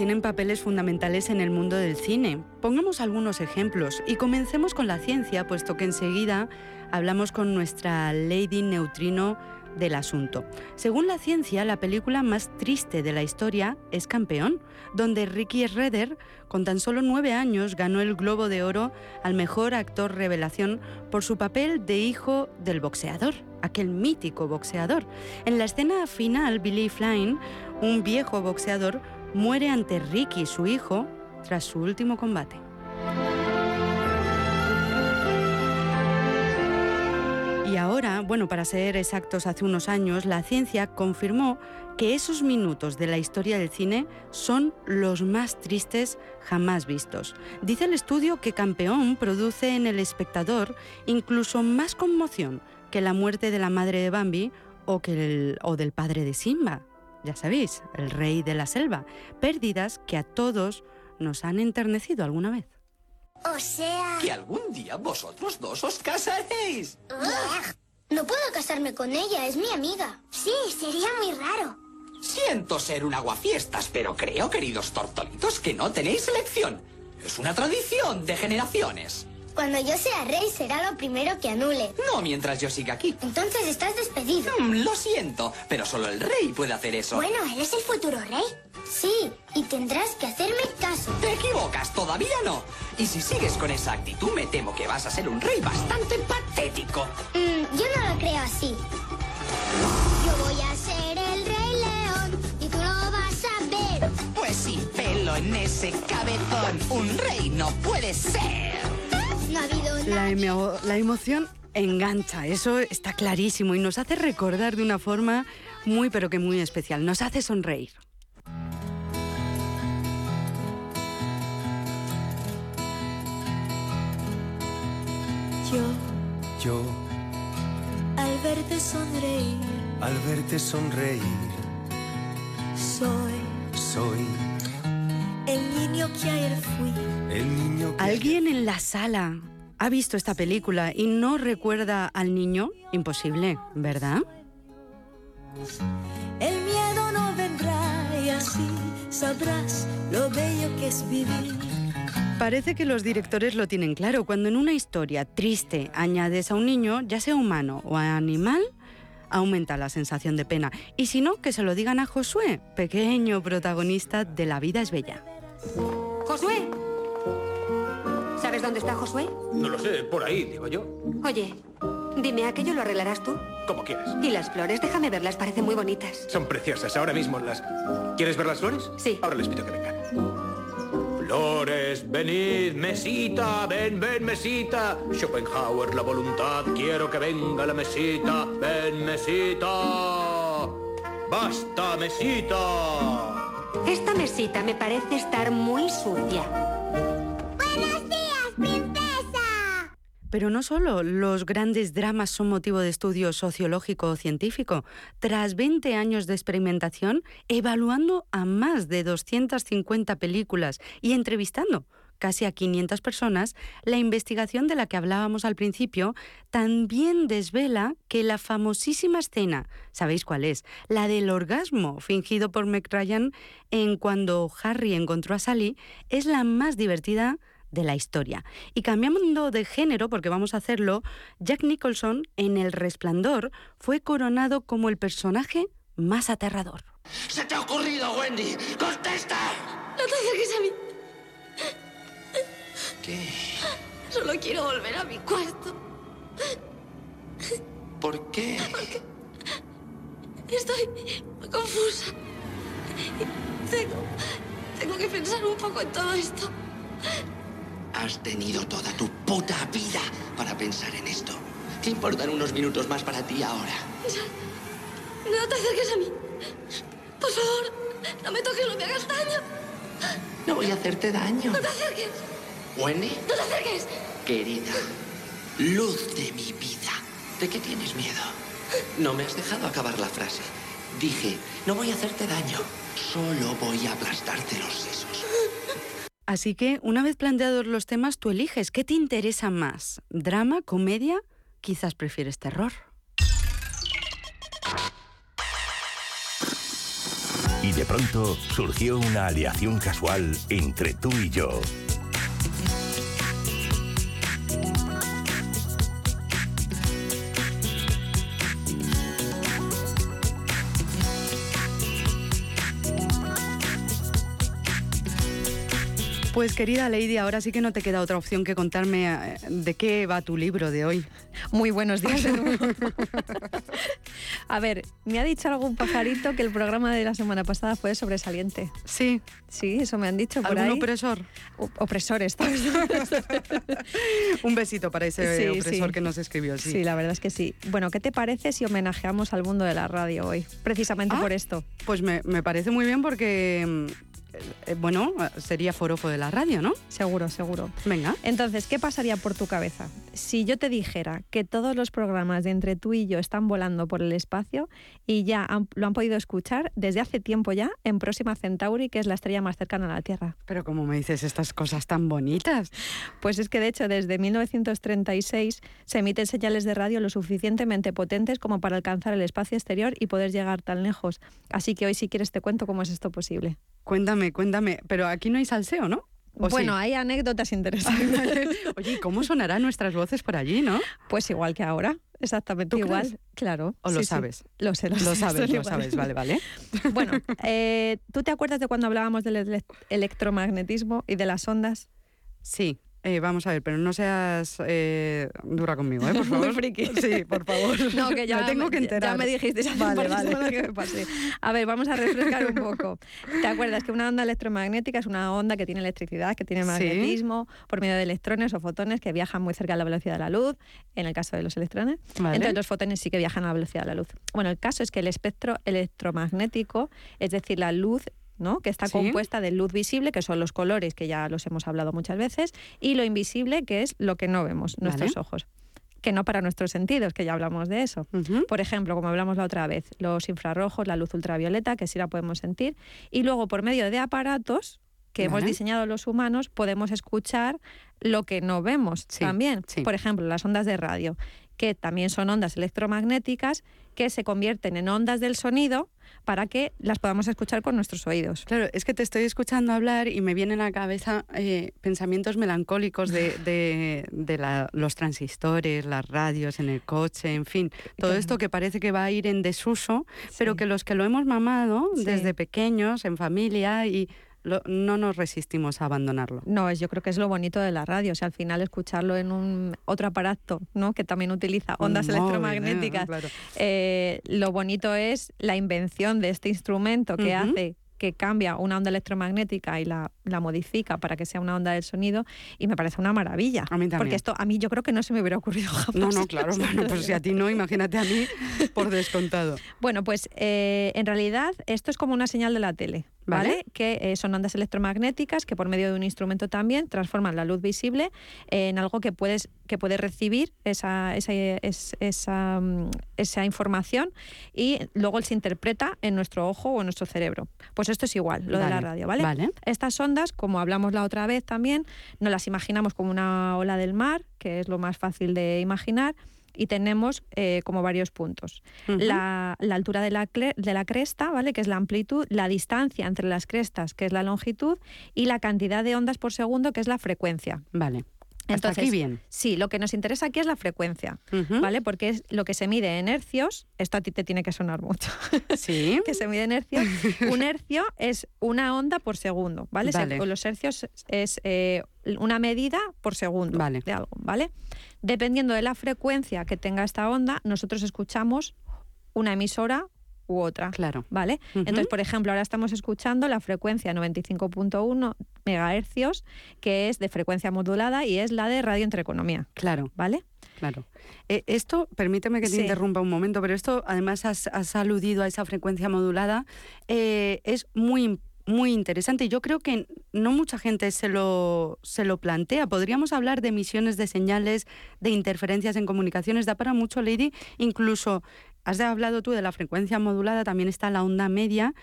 Tienen papeles fundamentales en el mundo del cine. Pongamos algunos ejemplos y comencemos con la ciencia, puesto que enseguida hablamos con nuestra Lady Neutrino del asunto. Según la ciencia, la película más triste de la historia es Campeón, donde Ricky Redder, con tan solo nueve años, ganó el Globo de Oro al mejor actor revelación por su papel de hijo del boxeador, aquel mítico boxeador. En la escena final, Billy Flynn, un viejo boxeador, muere ante Ricky, su hijo, tras su último combate. Y ahora, bueno, para ser exactos, hace unos años, la ciencia confirmó que esos minutos de la historia del cine son los más tristes jamás vistos. Dice el estudio que Campeón produce en el espectador incluso más conmoción que la muerte de la madre de Bambi o, que el- o del padre de Simba. Ya sabéis, el rey de la selva. Pérdidas que a todos nos han enternecido alguna vez. O sea... Que algún día vosotros dos os casaréis. Ugh. No puedo casarme con ella, es mi amiga. Sí, sería muy raro. Siento ser un aguafiestas, pero creo, queridos tortolitos, que no tenéis elección. Es una tradición de generaciones. Cuando yo sea rey será lo primero que anule. No mientras yo siga aquí. Entonces estás despedido. Mm, lo siento, pero solo el rey puede hacer eso. Bueno, eres el futuro rey. Sí, y tendrás que hacerme caso. Te equivocas, todavía no. Y si sigues con esa actitud, me temo que vas a ser un rey bastante patético. Mm, yo no lo creo así. Yo voy a ser el rey león y tú lo vas a ver. Pues sin pelo en ese cabezón, un rey no puede ser. La, emo- la emoción engancha, eso está clarísimo y nos hace recordar de una forma muy pero que muy especial, nos hace sonreír. Yo, Yo, al verte sonreír, al verte sonreír, soy soy. El niño que ayer fui. El niño que... ¿Alguien en la sala ha visto esta película y no recuerda al niño? Imposible, ¿verdad? El miedo no vendrá y así sabrás lo bello que es vivir. Parece que los directores lo tienen claro. Cuando en una historia triste añades a un niño, ya sea humano o animal, aumenta la sensación de pena. Y si no, que se lo digan a Josué, pequeño protagonista de La vida es bella. ¡Josué! ¿Sabes dónde está Josué? No lo sé, por ahí, digo yo. Oye, dime, ¿aquello lo arreglarás tú? Como quieras. Y las flores, déjame verlas, parecen muy bonitas. Son preciosas, ahora mismo las... ¿Quieres ver las flores? Sí. Ahora les pido que vengan. Flores, venid, mesita, ven, ven, mesita. Schopenhauer, la voluntad, quiero que venga la mesita. Ven, mesita. Basta, mesita. Esta mesita me parece estar muy sucia. ¡Buenos días, princesa! Pero no solo los grandes dramas son motivo de estudio sociológico o científico. Tras 20 años de experimentación, evaluando a más de 250 películas y entrevistando casi a 500 personas, la investigación de la que hablábamos al principio también desvela que la famosísima escena, ¿sabéis cuál es? La del orgasmo fingido por Meg Ryan en cuando Harry encontró a Sally, es la más divertida de la historia. Y cambiando de género, porque vamos a hacerlo, Jack Nicholson en El Resplandor fue coronado como el personaje más aterrador. ¡Se te ha ocurrido, Wendy! ¡Contesta! No te acerques a mí. ¿Qué? Solo quiero volver a mi cuarto. ¿Por qué? Estoy confusa. Tengo, tengo que pensar un poco en todo esto. Has tenido toda tu puta vida para pensar en esto. ¿Qué importan unos minutos más para ti ahora? No te acerques a mí. Por favor, no me toques, no me hagas daño. No voy a hacerte daño. No te acerques. Wendy, No te acerques. querida, luz de mi vida. ¿De qué tienes miedo? No me has dejado acabar la frase. Dije, no voy a hacerte daño. Solo voy a aplastarte los sesos. Así que, una vez planteados los temas, tú eliges qué te interesa más. ¿Drama? ¿Comedia? Quizás prefieres terror. Y de pronto surgió una aleación casual entre tú y yo. Pues querida Lady, ahora sí que no te queda otra opción que contarme eh, de qué va tu libro de hoy. Muy buenos días de nuevo. A ver, me ha dicho algún pajarito que el programa de la semana pasada fue sobresaliente. Sí. Sí, eso me han dicho por ¿Algún ahí. opresor? O- opresores. ¿sabes? Un besito para ese Sí, opresor sí. que nos escribió. Sí. Sí, la verdad es que sí. Bueno, ¿qué te parece si homenajeamos al mundo de la radio hoy? Precisamente Ah, por esto. Pues me, me parece muy bien porque, mm, bueno, sería forofo de la radio, ¿no? Seguro, seguro. Venga. Entonces, ¿qué pasaría por tu cabeza? Si yo te dijera que todos los programas de Entre tú y yo están volando por el espacio y ya han- lo han podido escuchar desde hace tiempo ya en Próxima Centauri, que es la estrella más cercana a la Tierra. Pero como me dices estas cosas tan bonitas. Pues es que de hecho desde 1936 se emiten señales de radio lo suficientemente potentes como para alcanzar el espacio exterior y poder llegar tan lejos. Así que hoy si quieres te cuento cómo es esto posible. Cuéntame, cuéntame. Pero aquí no hay salseo, ¿no? ¿O Bueno, sí? hay anécdotas interesantes. Oye, ¿y cómo sonarán nuestras voces por allí, no? Pues igual que ahora, exactamente ¿Tú igual. crees? Claro. ¿O lo sí, sí. sabes? Lo sé, lo, Lo sé, sabes, lo igual. sabes, vale, vale. Bueno, eh, ¿tú te acuerdas de cuando hablábamos del ele- electromagnetismo y de las ondas? Sí. Eh, vamos a ver, pero no seas eh, dura conmigo, ¿eh? Por Muy favor. friki. Sí, por favor. No, que ya Me tengo que ya- enterar. Ya me dijiste hace Vale, vale. semanas que me pasé. A ver, vamos a refrescar un poco. ¿Te acuerdas que una onda electromagnética es una onda que tiene electricidad, que tiene Sí. magnetismo por medio de electrones o fotones que viajan muy cerca de la velocidad de la luz, en el caso de los electrones? Vale. Entonces los fotones sí que viajan a la velocidad de la luz. Bueno, el caso es que el espectro electromagnético, es decir, la luz ¿no? que está Sí. compuesta de luz visible, que son los colores, que ya los hemos hablado muchas veces, y lo invisible, que es lo que no vemos, nuestros ojos. que no para nuestros sentidos, que ya hablamos de eso. Por ejemplo, como hablamos la otra vez, los infrarrojos, la luz ultravioleta, que sí la podemos sentir, y luego por medio de aparatos que hemos diseñado los humanos podemos escuchar lo que no vemos también. Por ejemplo, las ondas de radio, que también son ondas electromagnéticas que se convierten en ondas del sonido para que las podamos escuchar con nuestros oídos. Claro, es que te estoy escuchando hablar y me vienen a la cabeza eh, pensamientos melancólicos de, de- de la- los transistores, las radios en el coche, en fin, todo esto que parece que va a ir en desuso, pero que los que lo hemos mamado Sí. desde pequeños, en familia, y lo- no nos resistimos a abandonarlo. No, es, yo creo que es lo bonito de la radio, o sea, al final escucharlo en un otro aparato, ¿no? Que también utiliza ondas electromagnéticas. Claro. Eh, lo bonito es la invención de este instrumento que hace que cambia una onda electromagnética y la, la modifica para que sea una onda del sonido y me parece una maravilla. A mí también. Porque esto a mí yo creo que no se me hubiera ocurrido jamás. No, no, claro, bueno, pues si a ti no, imagínate a mí por descontado. Bueno, pues eh, en realidad esto es como una señal de la tele, ¿vale? Vale. Que eh, son ondas electromagnéticas que por medio de un instrumento también transforman la luz visible en algo que puedes que puede recibir esa, esa, es- esa, mm, esa información y luego se interpreta en nuestro ojo o en nuestro cerebro. Pues esto es igual, lo de la Vale, radio, ¿vale? vale. Estas ondas, como hablamos la otra vez también, nos las imaginamos como una ola del mar, que es lo más fácil de imaginar, y tenemos eh, como varios puntos. La, la altura de la, de la cresta, ¿vale? que es la amplitud, la distancia entre las crestas, que es la longitud, y la cantidad de ondas por segundo, que es la frecuencia. Vale. Hasta Entonces, aquí bien. Sí, lo que nos interesa aquí es la frecuencia. ¿vale? Porque es lo que se mide en hercios, esto a ti te tiene que sonar mucho. Sí. que se mide en hercios. Un hercio es una onda por segundo, ¿vale? Se- Vale. los hercios es eh, una medida por segundo de algo, ¿vale? Dependiendo de la frecuencia que tenga esta onda, nosotros escuchamos una emisora u otra. Claro. ¿Vale? Entonces, por ejemplo, ahora estamos escuchando la frecuencia 95.1 megahercios, que es de frecuencia modulada y es la de Radio Entre Economía. Claro. ¿Vale? Claro. Eh, esto, permíteme que te Sí. interrumpa un momento, pero esto, además, has, has aludido a esa frecuencia modulada, eh, es muy muy interesante y yo creo que no mucha gente se lo, se lo plantea. Podríamos hablar de emisiones de señales, de interferencias en comunicaciones, da para mucho, Lady. Incluso, has hablado tú de la frecuencia modulada, también está la onda media,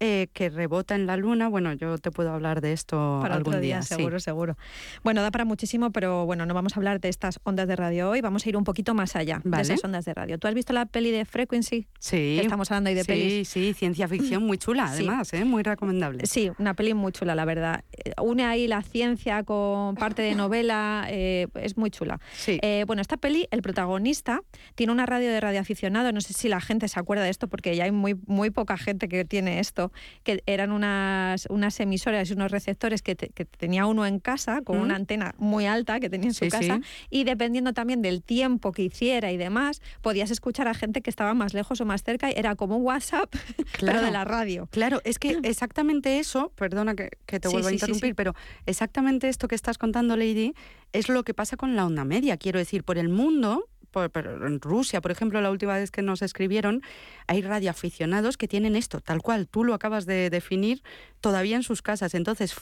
eh, que rebota en la luna. Bueno, yo te puedo hablar de esto Para algún otro día, sí. seguro, seguro. Bueno, da para muchísimo, pero bueno, no vamos a hablar de estas ondas de radio hoy, vamos a ir un poquito más allá Vale. de esas ondas de radio. ¿Tú has visto la peli de Frequency? Sí. Que estamos hablando ahí de sí, pelis. Sí, ciencia ficción muy chula, Sí. además, ¿eh? muy recomendable. Sí, una peli muy chula, la verdad. Eh, Une ahí la ciencia con parte de novela, eh, es muy chula. Eh, bueno, esta peli, el protagonista tiene una radio de radioaficionado, no sé si la gente se acuerda de esto, porque ya hay muy, muy poca gente que tiene esto, que eran unas, unas emisoras y unos receptores que, te- que tenía uno en casa, con una antena muy alta que tenía en su Sí, casa, sí. y dependiendo también del tiempo que hiciera y demás, podías escuchar a gente que estaba más lejos o más cerca, era como un WhatsApp, pero de la radio. Claro, es que exactamente eso, perdona que, que te Sí, a sí, sí, interrumpir, pero exactamente esto que estás contando, Lady, es lo que pasa con la onda media. Quiero decir, por el mundo, por, en Rusia, por ejemplo, la última vez que nos escribieron, hay radioaficionados que tienen esto, tal cual, tú lo acabas de definir, todavía en sus casas. Entonces,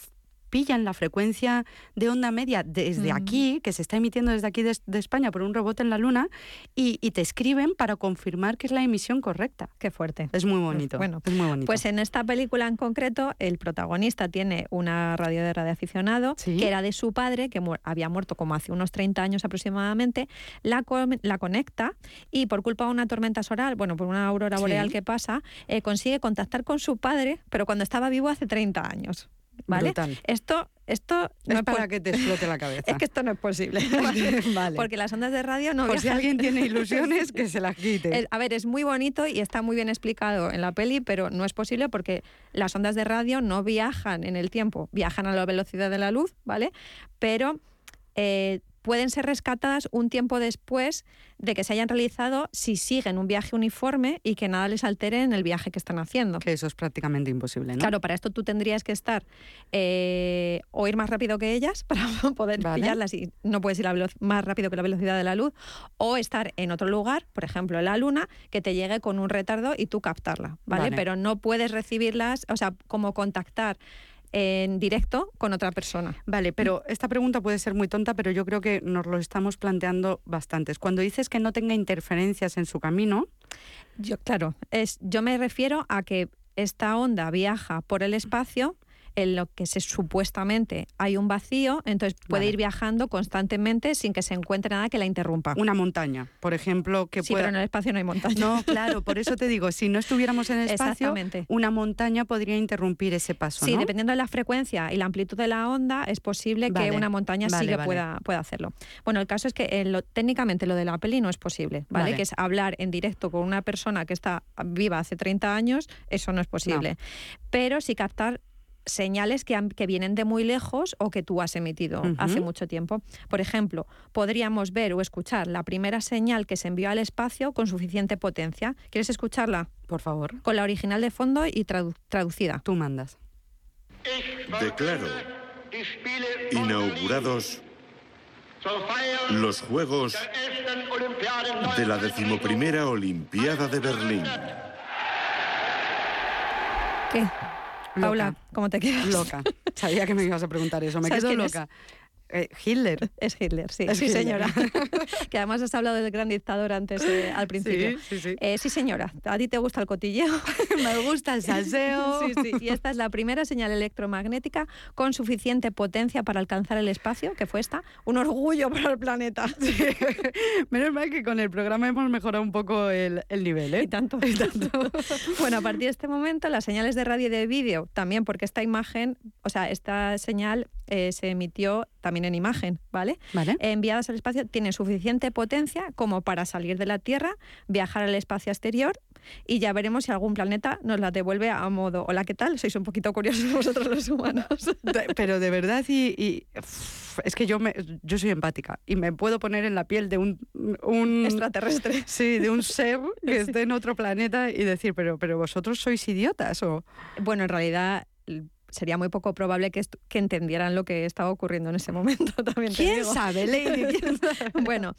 pillan la frecuencia de onda media desde Mm. aquí, que se está emitiendo desde aquí de, de España por un robot en la Luna, y, y te escriben para confirmar que es la emisión correcta. Qué fuerte. Es muy bonito. Bueno, es muy bonito. Pues en esta película en concreto, el protagonista tiene una radio de radioaficionado que era de su padre, que mu- había muerto como hace unos 30 años aproximadamente, la, la conecta y por culpa de una tormenta solar, bueno, por una aurora Sí. boreal que pasa, eh, consigue contactar con su padre, pero cuando estaba vivo hace 30 años. ¿Vale? Brutal. Esto, esto Es no para po- que te explote la cabeza. Es que esto no es posible. ¿vale? Porque las ondas de radio no Por si alguien tiene ilusiones, que se las quite. es- a ver, es muy bonito y está muy bien explicado en la peli, pero no es posible porque las ondas de radio no viajan en el tiempo, viajan a la velocidad de la luz, ¿vale? Pero eh, pueden ser rescatadas un tiempo después de que se hayan realizado si siguen un viaje uniforme y que nada les altere en el viaje que están haciendo. Que eso es prácticamente imposible, ¿no? Claro, para esto tú tendrías que estar eh, o ir más rápido que ellas para poder Vale. pillarlas y no puedes ir a más rápido que la velocidad de la luz, o estar en otro lugar, por ejemplo en la luna, que te llegue con un retardo y tú captarla, ¿vale? Vale. Pero no puedes recibirlas, o sea, como contactar en directo con otra persona. Vale, pero esta pregunta puede ser muy tonta, pero yo creo que nos lo estamos planteando bastantes. Cuando dices que no tenga interferencias en su camino, Yo, claro, es, yo me refiero a que esta onda viaja por el espacio en lo que se supuestamente hay un vacío, entonces puede Vale. ir viajando constantemente sin que se encuentre nada que la interrumpa. una montaña, por ejemplo, que sí, pueda... pero en el espacio no hay montaña. No, claro, por eso te digo, si no estuviéramos en el espacio, una montaña podría interrumpir ese paso, Sí, ¿no? dependiendo de la frecuencia y la amplitud de la onda, es posible Vale, que una montaña sí que pueda, pueda hacerlo. Bueno, el caso es que eh, lo- técnicamente lo de la peli no es posible, ¿vale? Vale. Que es hablar en directo con una persona que está viva hace 30 años, eso no es posible. Pero sí captar señales que, han- que vienen de muy lejos o que tú has emitido hace mucho tiempo. Por ejemplo, podríamos ver o escuchar la primera señal que se envió al espacio con suficiente potencia. ¿Quieres escucharla? Por favor. Con la original de fondo y tradu- traducida. Tú mandas. Declaro inaugurados los Juegos de la decimoprimera Olimpiada de Berlín. ¿Qué? Paula, ¿cómo te quedas? Loca. Sabía que me ibas a preguntar eso. Me ¿Sabes quedo es? Eh, Hitler. Es Hitler, sí. Es sí, Hitler. señora. que además has hablado del gran dictador antes, eh, al principio. Sí, sí, sí. Eh, sí, señora. ¿A ti te gusta el cotilleo? Me gusta el salseo. sí, sí. Y esta es la primera señal electromagnética con suficiente potencia para alcanzar el espacio, que fue esta. Un orgullo para el planeta. Menos mal que con el programa hemos mejorado un poco el, el nivel, ¿eh? Y tanto. bueno, a partir de este momento, las señales de radio y de vídeo también, porque esta imagen, o sea, esta señal eh, se emitió también en imagen, ¿vale? Vale. Enviadas al espacio tienen suficiente potencia como para salir de la Tierra, viajar al espacio exterior y ya veremos si algún planeta nos la devuelve a modo. Hola, ¿qué tal? Sois un poquito curiosos vosotros los humanos. Pero de verdad, y, es que yo, me, yo soy empática y me puedo poner en la piel de un, un Extraterrestre. Sí, de un ser que esté en otro planeta y decir, pero, pero vosotros sois idiotas o. Bueno, en realidad sería muy poco probable que, entendieran lo que estaba ocurriendo en ese momento. También te ¿Quién digo. sabe, Lady? ¿Quién sabe? Bueno,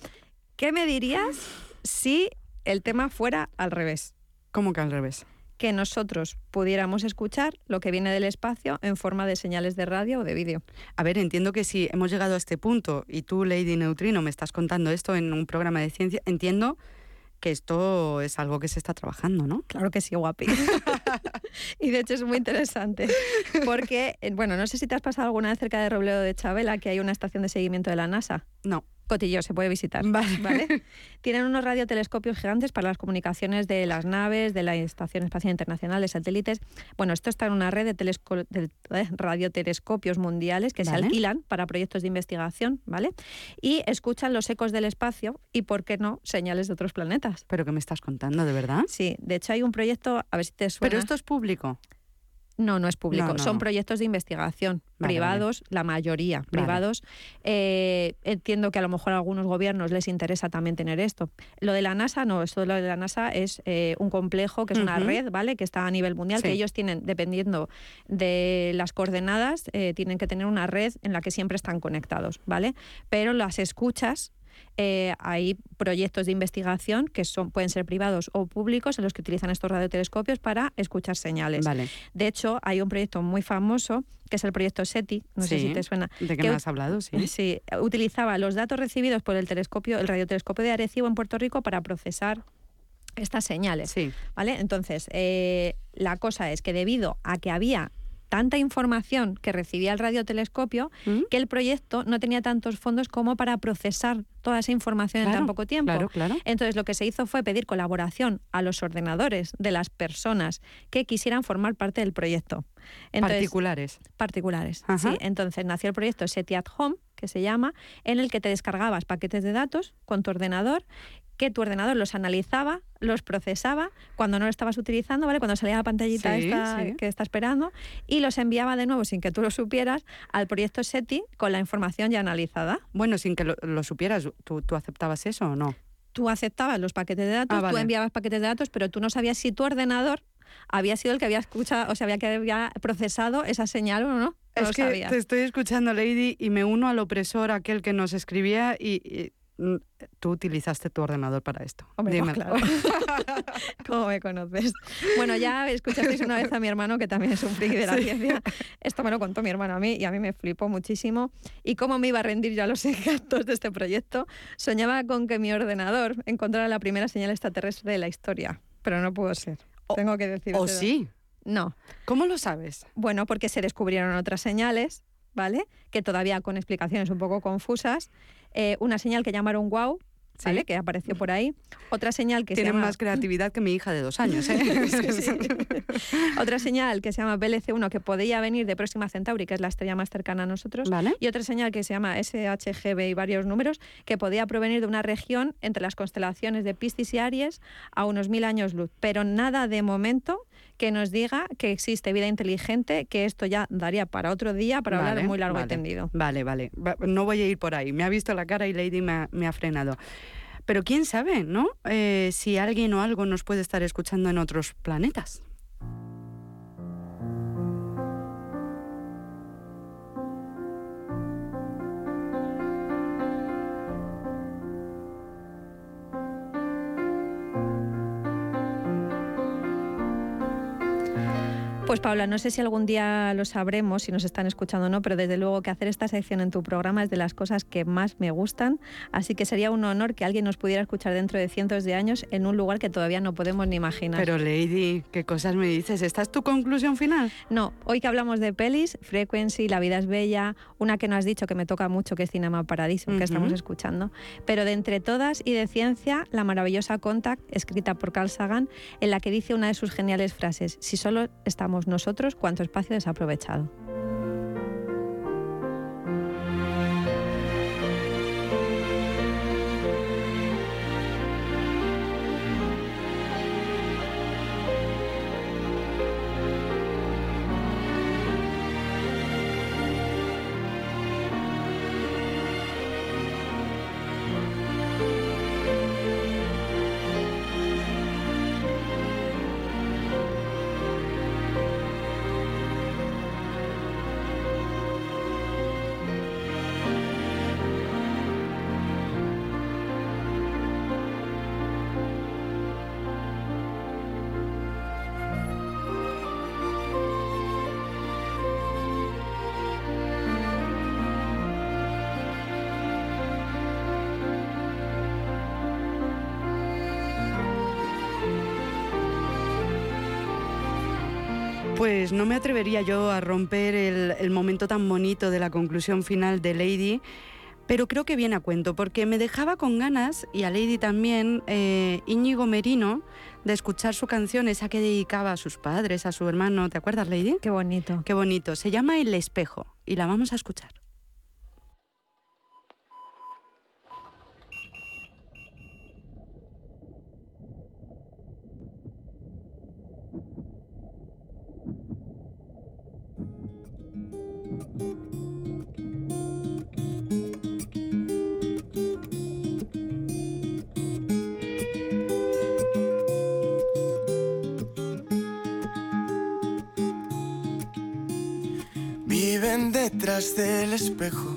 ¿qué me dirías si el tema fuera al revés? ¿Cómo que al revés? Que nosotros pudiéramos escuchar lo que viene del espacio en forma de señales de radio o de vídeo. A ver, entiendo que si hemos llegado a este punto y tú, Lady Neutrino, me estás contando esto en un programa de ciencia, entiendo que esto es algo que se está trabajando, ¿no? Claro que sí, guapi. y de hecho es muy interesante. Porque, eh, bueno, no sé si te has pasado alguna vez cerca de Robledo de Chabela, que hay una estación de seguimiento de la NASA. No. Cotillo, se puede visitar. Vale. Tienen unos radiotelescopios gigantes para las comunicaciones de las naves, de la Estación Espacial Internacional, de satélites. Bueno, esto está en una red de, de- eh, radiotelescopios mundiales que se alquilan para proyectos de investigación, ¿vale? Y escuchan los ecos del espacio y, ¿por qué no?, señales de otros planetas. ¿Pero qué me estás contando, de verdad? Sí, de hecho hay un proyecto, a ver si te suena. Pero esto es público. No, no es público. No, no, Son no. proyectos de investigación Vale, privados, la mayoría privados. Eh, entiendo que a lo mejor a algunos gobiernos les interesa también tener esto. Lo de la NASA no, esto de lo de la NASA es eh, un complejo que es una red, ¿vale? Que está a nivel mundial, que ellos tienen, dependiendo de las coordenadas, eh, tienen que tener una red en la que siempre están conectados, ¿vale? Pero las escuchas eh, hay proyectos de investigación que son, pueden ser privados o públicos en los que utilizan estos radiotelescopios para escuchar señales. Vale. De hecho, hay un proyecto muy famoso que es el proyecto SETI, no sé si te suena. ¿De qué que me has hablado? Sí. Sí, utilizaba los datos recibidos por el telescopio, el radiotelescopio de Arecibo en Puerto Rico para procesar estas señales. Sí. ¿Vale? Entonces, eh, la cosa es que debido a que había tanta información que recibía el radiotelescopio, ¿Mm? que el proyecto no tenía tantos fondos como para procesar toda esa información en tan poco tiempo. claro, claro. Entonces, lo que se hizo fue pedir colaboración a los ordenadores de las personas que quisieran formar parte del proyecto. Entonces, Particulares. particulares. Ajá. Sí, entonces nació el proyecto SETI at Home, que se llama, en el que te descargabas paquetes de datos con tu ordenador, que tu ordenador los analizaba, los procesaba cuando no lo estabas utilizando, ¿vale? Cuando salía la pantallita Sí, esta sí. que está esperando, y los enviaba de nuevo sin que tú lo supieras al proyecto SETI con la información ya analizada. Bueno, sin que lo, lo supieras, ¿tú, ¿tú aceptabas eso o no? Tú aceptabas los paquetes de datos, Ah, tú enviabas paquetes de datos, pero tú no sabías si tu ordenador había sido el que había escuchado, o sea, había que había procesado esa señal o no. No es lo que sabías. te estoy escuchando, Lady, y me uno al opresor, aquel que nos escribía, y, y tú utilizaste tu ordenador para esto. Hombre, Dímelo. claro. ¿Cómo me conoces? Bueno, ya escuchasteis una vez a mi hermano, que también es un friki de la Sí. ciencia. Esto me lo contó mi hermano a mí y a mí me flipó muchísimo. Y cómo me iba a rendir yo a los encantos de este proyecto. Soñaba con que mi ordenador encontrara la primera señal extraterrestre de la historia. Pero no pudo ser. Tengo que decir. ¿O sí? No. ¿Cómo lo sabes? Bueno, porque se descubrieron otras señales, ¿vale? Que todavía con explicaciones un poco confusas. Eh, una señal que llamaron wow, ¿vale? Que apareció por ahí. Otra señal que Tienen se llama... más creatividad que mi hija de dos años, ¿eh? Sí, sí. Otra señal que se llama BLC1, que podía venir de Próxima Centauri, que es la estrella más cercana a nosotros. Y otra señal que se llama SHGB y varios números, que podía provenir de una región entre las constelaciones de Piscis y Aries a unos mil años luz. Pero nada de momento que nos diga que existe vida inteligente, que esto ya daría para otro día, para hablar Vale, muy largo vale. y tendido. Vale, vale. Va- No voy a ir por ahí. Me ha visto la cara y Lady me ha, me ha frenado. Pero quién sabe, ¿no? Eh, si alguien o algo nos puede estar escuchando en otros planetas. Pues Paula, no sé si algún día lo sabremos, si nos están escuchando o no, pero desde luego que hacer esta sección en tu programa es de las cosas que más me gustan, así que sería un honor que alguien nos pudiera escuchar dentro de cientos de años en un lugar que todavía no podemos ni imaginar. Pero Lady, ¿qué cosas me dices? ¿Esta es tu conclusión final? No, hoy que hablamos de pelis, Frequency, La vida es bella, una que no has dicho que me toca mucho, que es Cinema Paradiso, que estamos escuchando. Pero de entre todas y de ciencia, la maravillosa Contact, escrita por Carl Sagan, en la que dice una de sus geniales frases, si solo estamos nosotros, cuánto espacio desaprovechado. Pues no me atrevería yo a romper el, el momento tan bonito de la conclusión final de Lady, pero creo que viene a cuento, porque me dejaba con ganas, y a Lady también, eh, Íñigo Merino, de escuchar su canción, esa que dedicaba a sus padres, a su hermano. ¿Te acuerdas, Lady? Qué bonito. Qué bonito. Se llama El Espejo, y la vamos a escuchar. Detrás del espejo.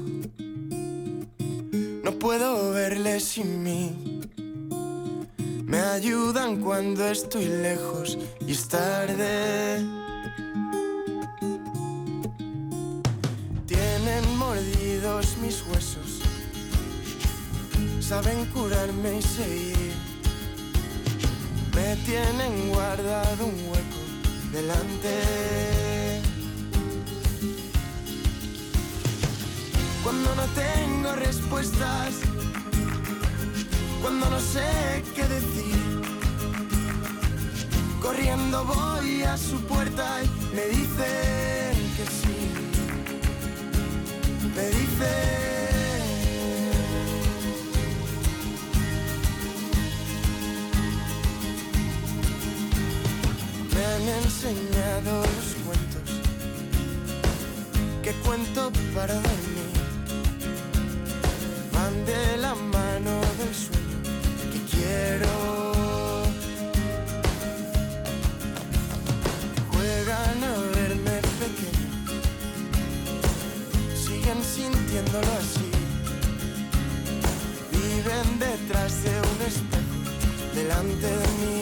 No puedo verles sin mí. Me ayudan cuando estoy lejos y es tarde. Tienen mordidos mis huesos. Saben curarme y seguir. Me tienen guardado un hueco delante. Cuando no tengo respuestas, cuando no sé qué decir, corriendo voy a su puerta y me dicen que sí. Me dicen. Me han enseñado los cuentos que cuento para dormir. quiero. Juegan a verme pequeño, siguen sintiéndolo así. Viven detrás de un espejo, delante de mí.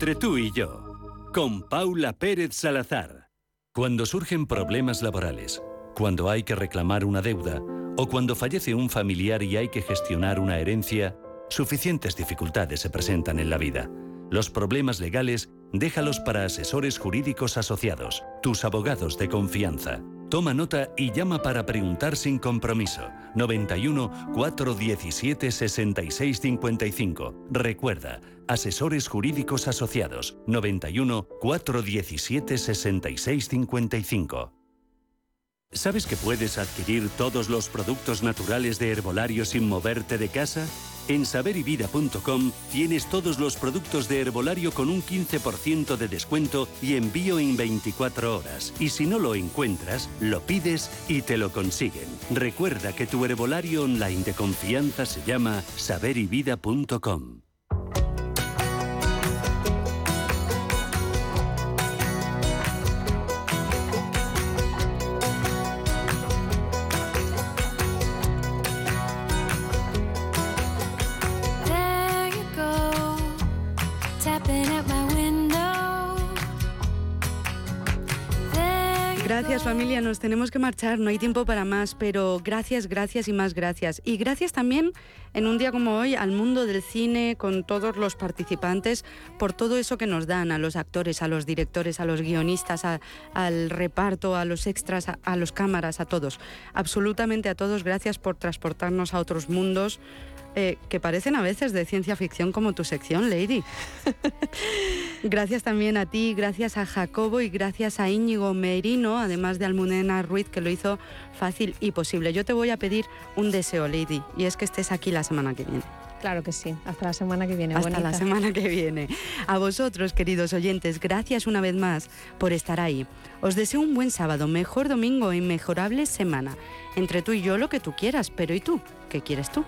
Entre tú y yo, con Paula Pérez Salazar. Cuando surgen problemas laborales, cuando hay que reclamar una deuda o cuando fallece un familiar y hay que gestionar una herencia, suficientes dificultades se presentan en la vida. Los problemas legales, déjalos para asesores jurídicos asociados, tus abogados de confianza. Toma nota y llama para preguntar sin compromiso. 91 417 6655. Recuerda, asesores jurídicos asociados. 91 417 6655. ¿Sabes que puedes adquirir todos los productos naturales de herbolario sin moverte de casa? En saberivida.com tienes todos los productos de herbolario con un 15% de descuento y envío en 24 horas. Y si no lo encuentras, lo pides y te lo consiguen. Recuerda que tu herbolario online de confianza se llama saberivida.com. Gracias familia, nos tenemos que marchar, no hay tiempo para más, pero gracias, gracias y más gracias. Y gracias también en un día como hoy al mundo del cine, con todos los participantes, por todo eso que nos dan a los actores, a los directores, a los guionistas, a- al reparto, a los extras, a, a los cámaras, a todos. Absolutamente a todos, gracias por transportarnos a otros mundos. Eh, que parecen a veces de ciencia ficción como tu sección, Lady. Gracias también a ti, gracias a Jacobo y gracias a Íñigo Merino, además de Almudena Ruiz, que lo hizo fácil y posible. Yo te voy a pedir un deseo, Lady, y es que estés aquí la semana que viene. Claro que sí. Hasta la semana que viene. Hasta bonita. la semana que viene. A vosotros, queridos oyentes, gracias una vez más por estar ahí. Os deseo un buen sábado, mejor domingo y mejorable semana. Entre tú y yo lo que tú quieras, pero ¿y tú? ¿Qué quieres tú?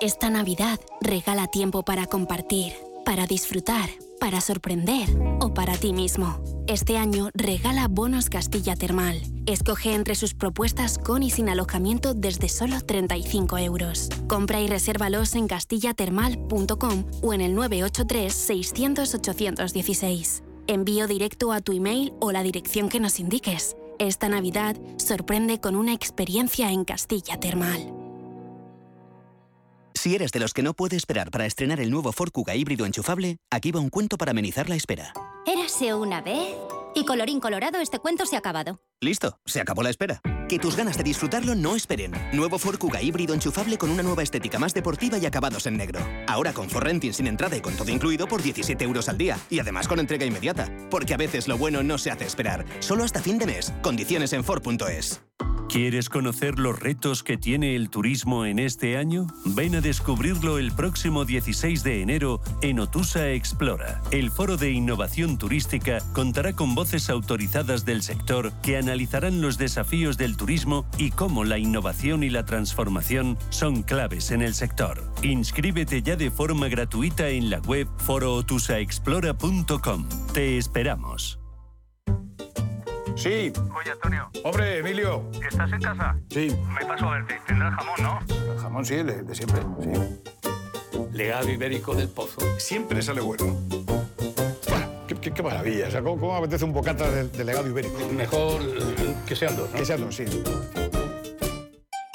Esta Navidad regala tiempo para compartir, para disfrutar, para sorprender o para ti mismo. Este año regala bonos Castilla Termal. Escoge entre sus propuestas con y sin alojamiento desde solo 35 euros. Compra y resérvalos en castillatermal.com o en el 983 600 816. Envío directo a tu email o la dirección que nos indiques. Esta Navidad sorprende con una experiencia en Castilla Termal. Si eres de los que no puede esperar para estrenar el nuevo Ford Kuga híbrido enchufable, aquí va un cuento para amenizar la espera. Érase una vez. Y colorín colorado, este cuento se ha acabado. Listo, se acabó la espera. Que tus ganas de disfrutarlo no esperen. Nuevo Ford Kuga híbrido enchufable con una nueva estética más deportiva y acabados en negro. Ahora con Ford Renting sin entrada y con todo incluido por 17 euros al día. Y además con entrega inmediata. Porque a veces lo bueno no se hace esperar. Solo hasta fin de mes. Condiciones en Ford.es. ¿Quieres conocer los retos que tiene el turismo en este año? Ven a descubrirlo el próximo 16 de enero en Otusa Explora. El foro de innovación turística contará con voces autorizadas del sector que analizarán los desafíos del turismo y cómo la innovación y la transformación son claves en el sector. Inscríbete ya de forma gratuita en la web forootusaexplora.com. Te esperamos. Sí. Oye, Antonio. Hombre, Emilio. ¿Estás en casa? Sí. Me paso a verte. Tendrás jamón, ¿no? El jamón sí, el de, de siempre. Sí. Legado ibérico del pozo. Siempre sale bueno. Qué, qué- qué maravilla. O sea, ¿cómo, cómo apetece un bocata de, de legado ibérico? Mejor que sean dos, ¿no? Que sean dos, sí.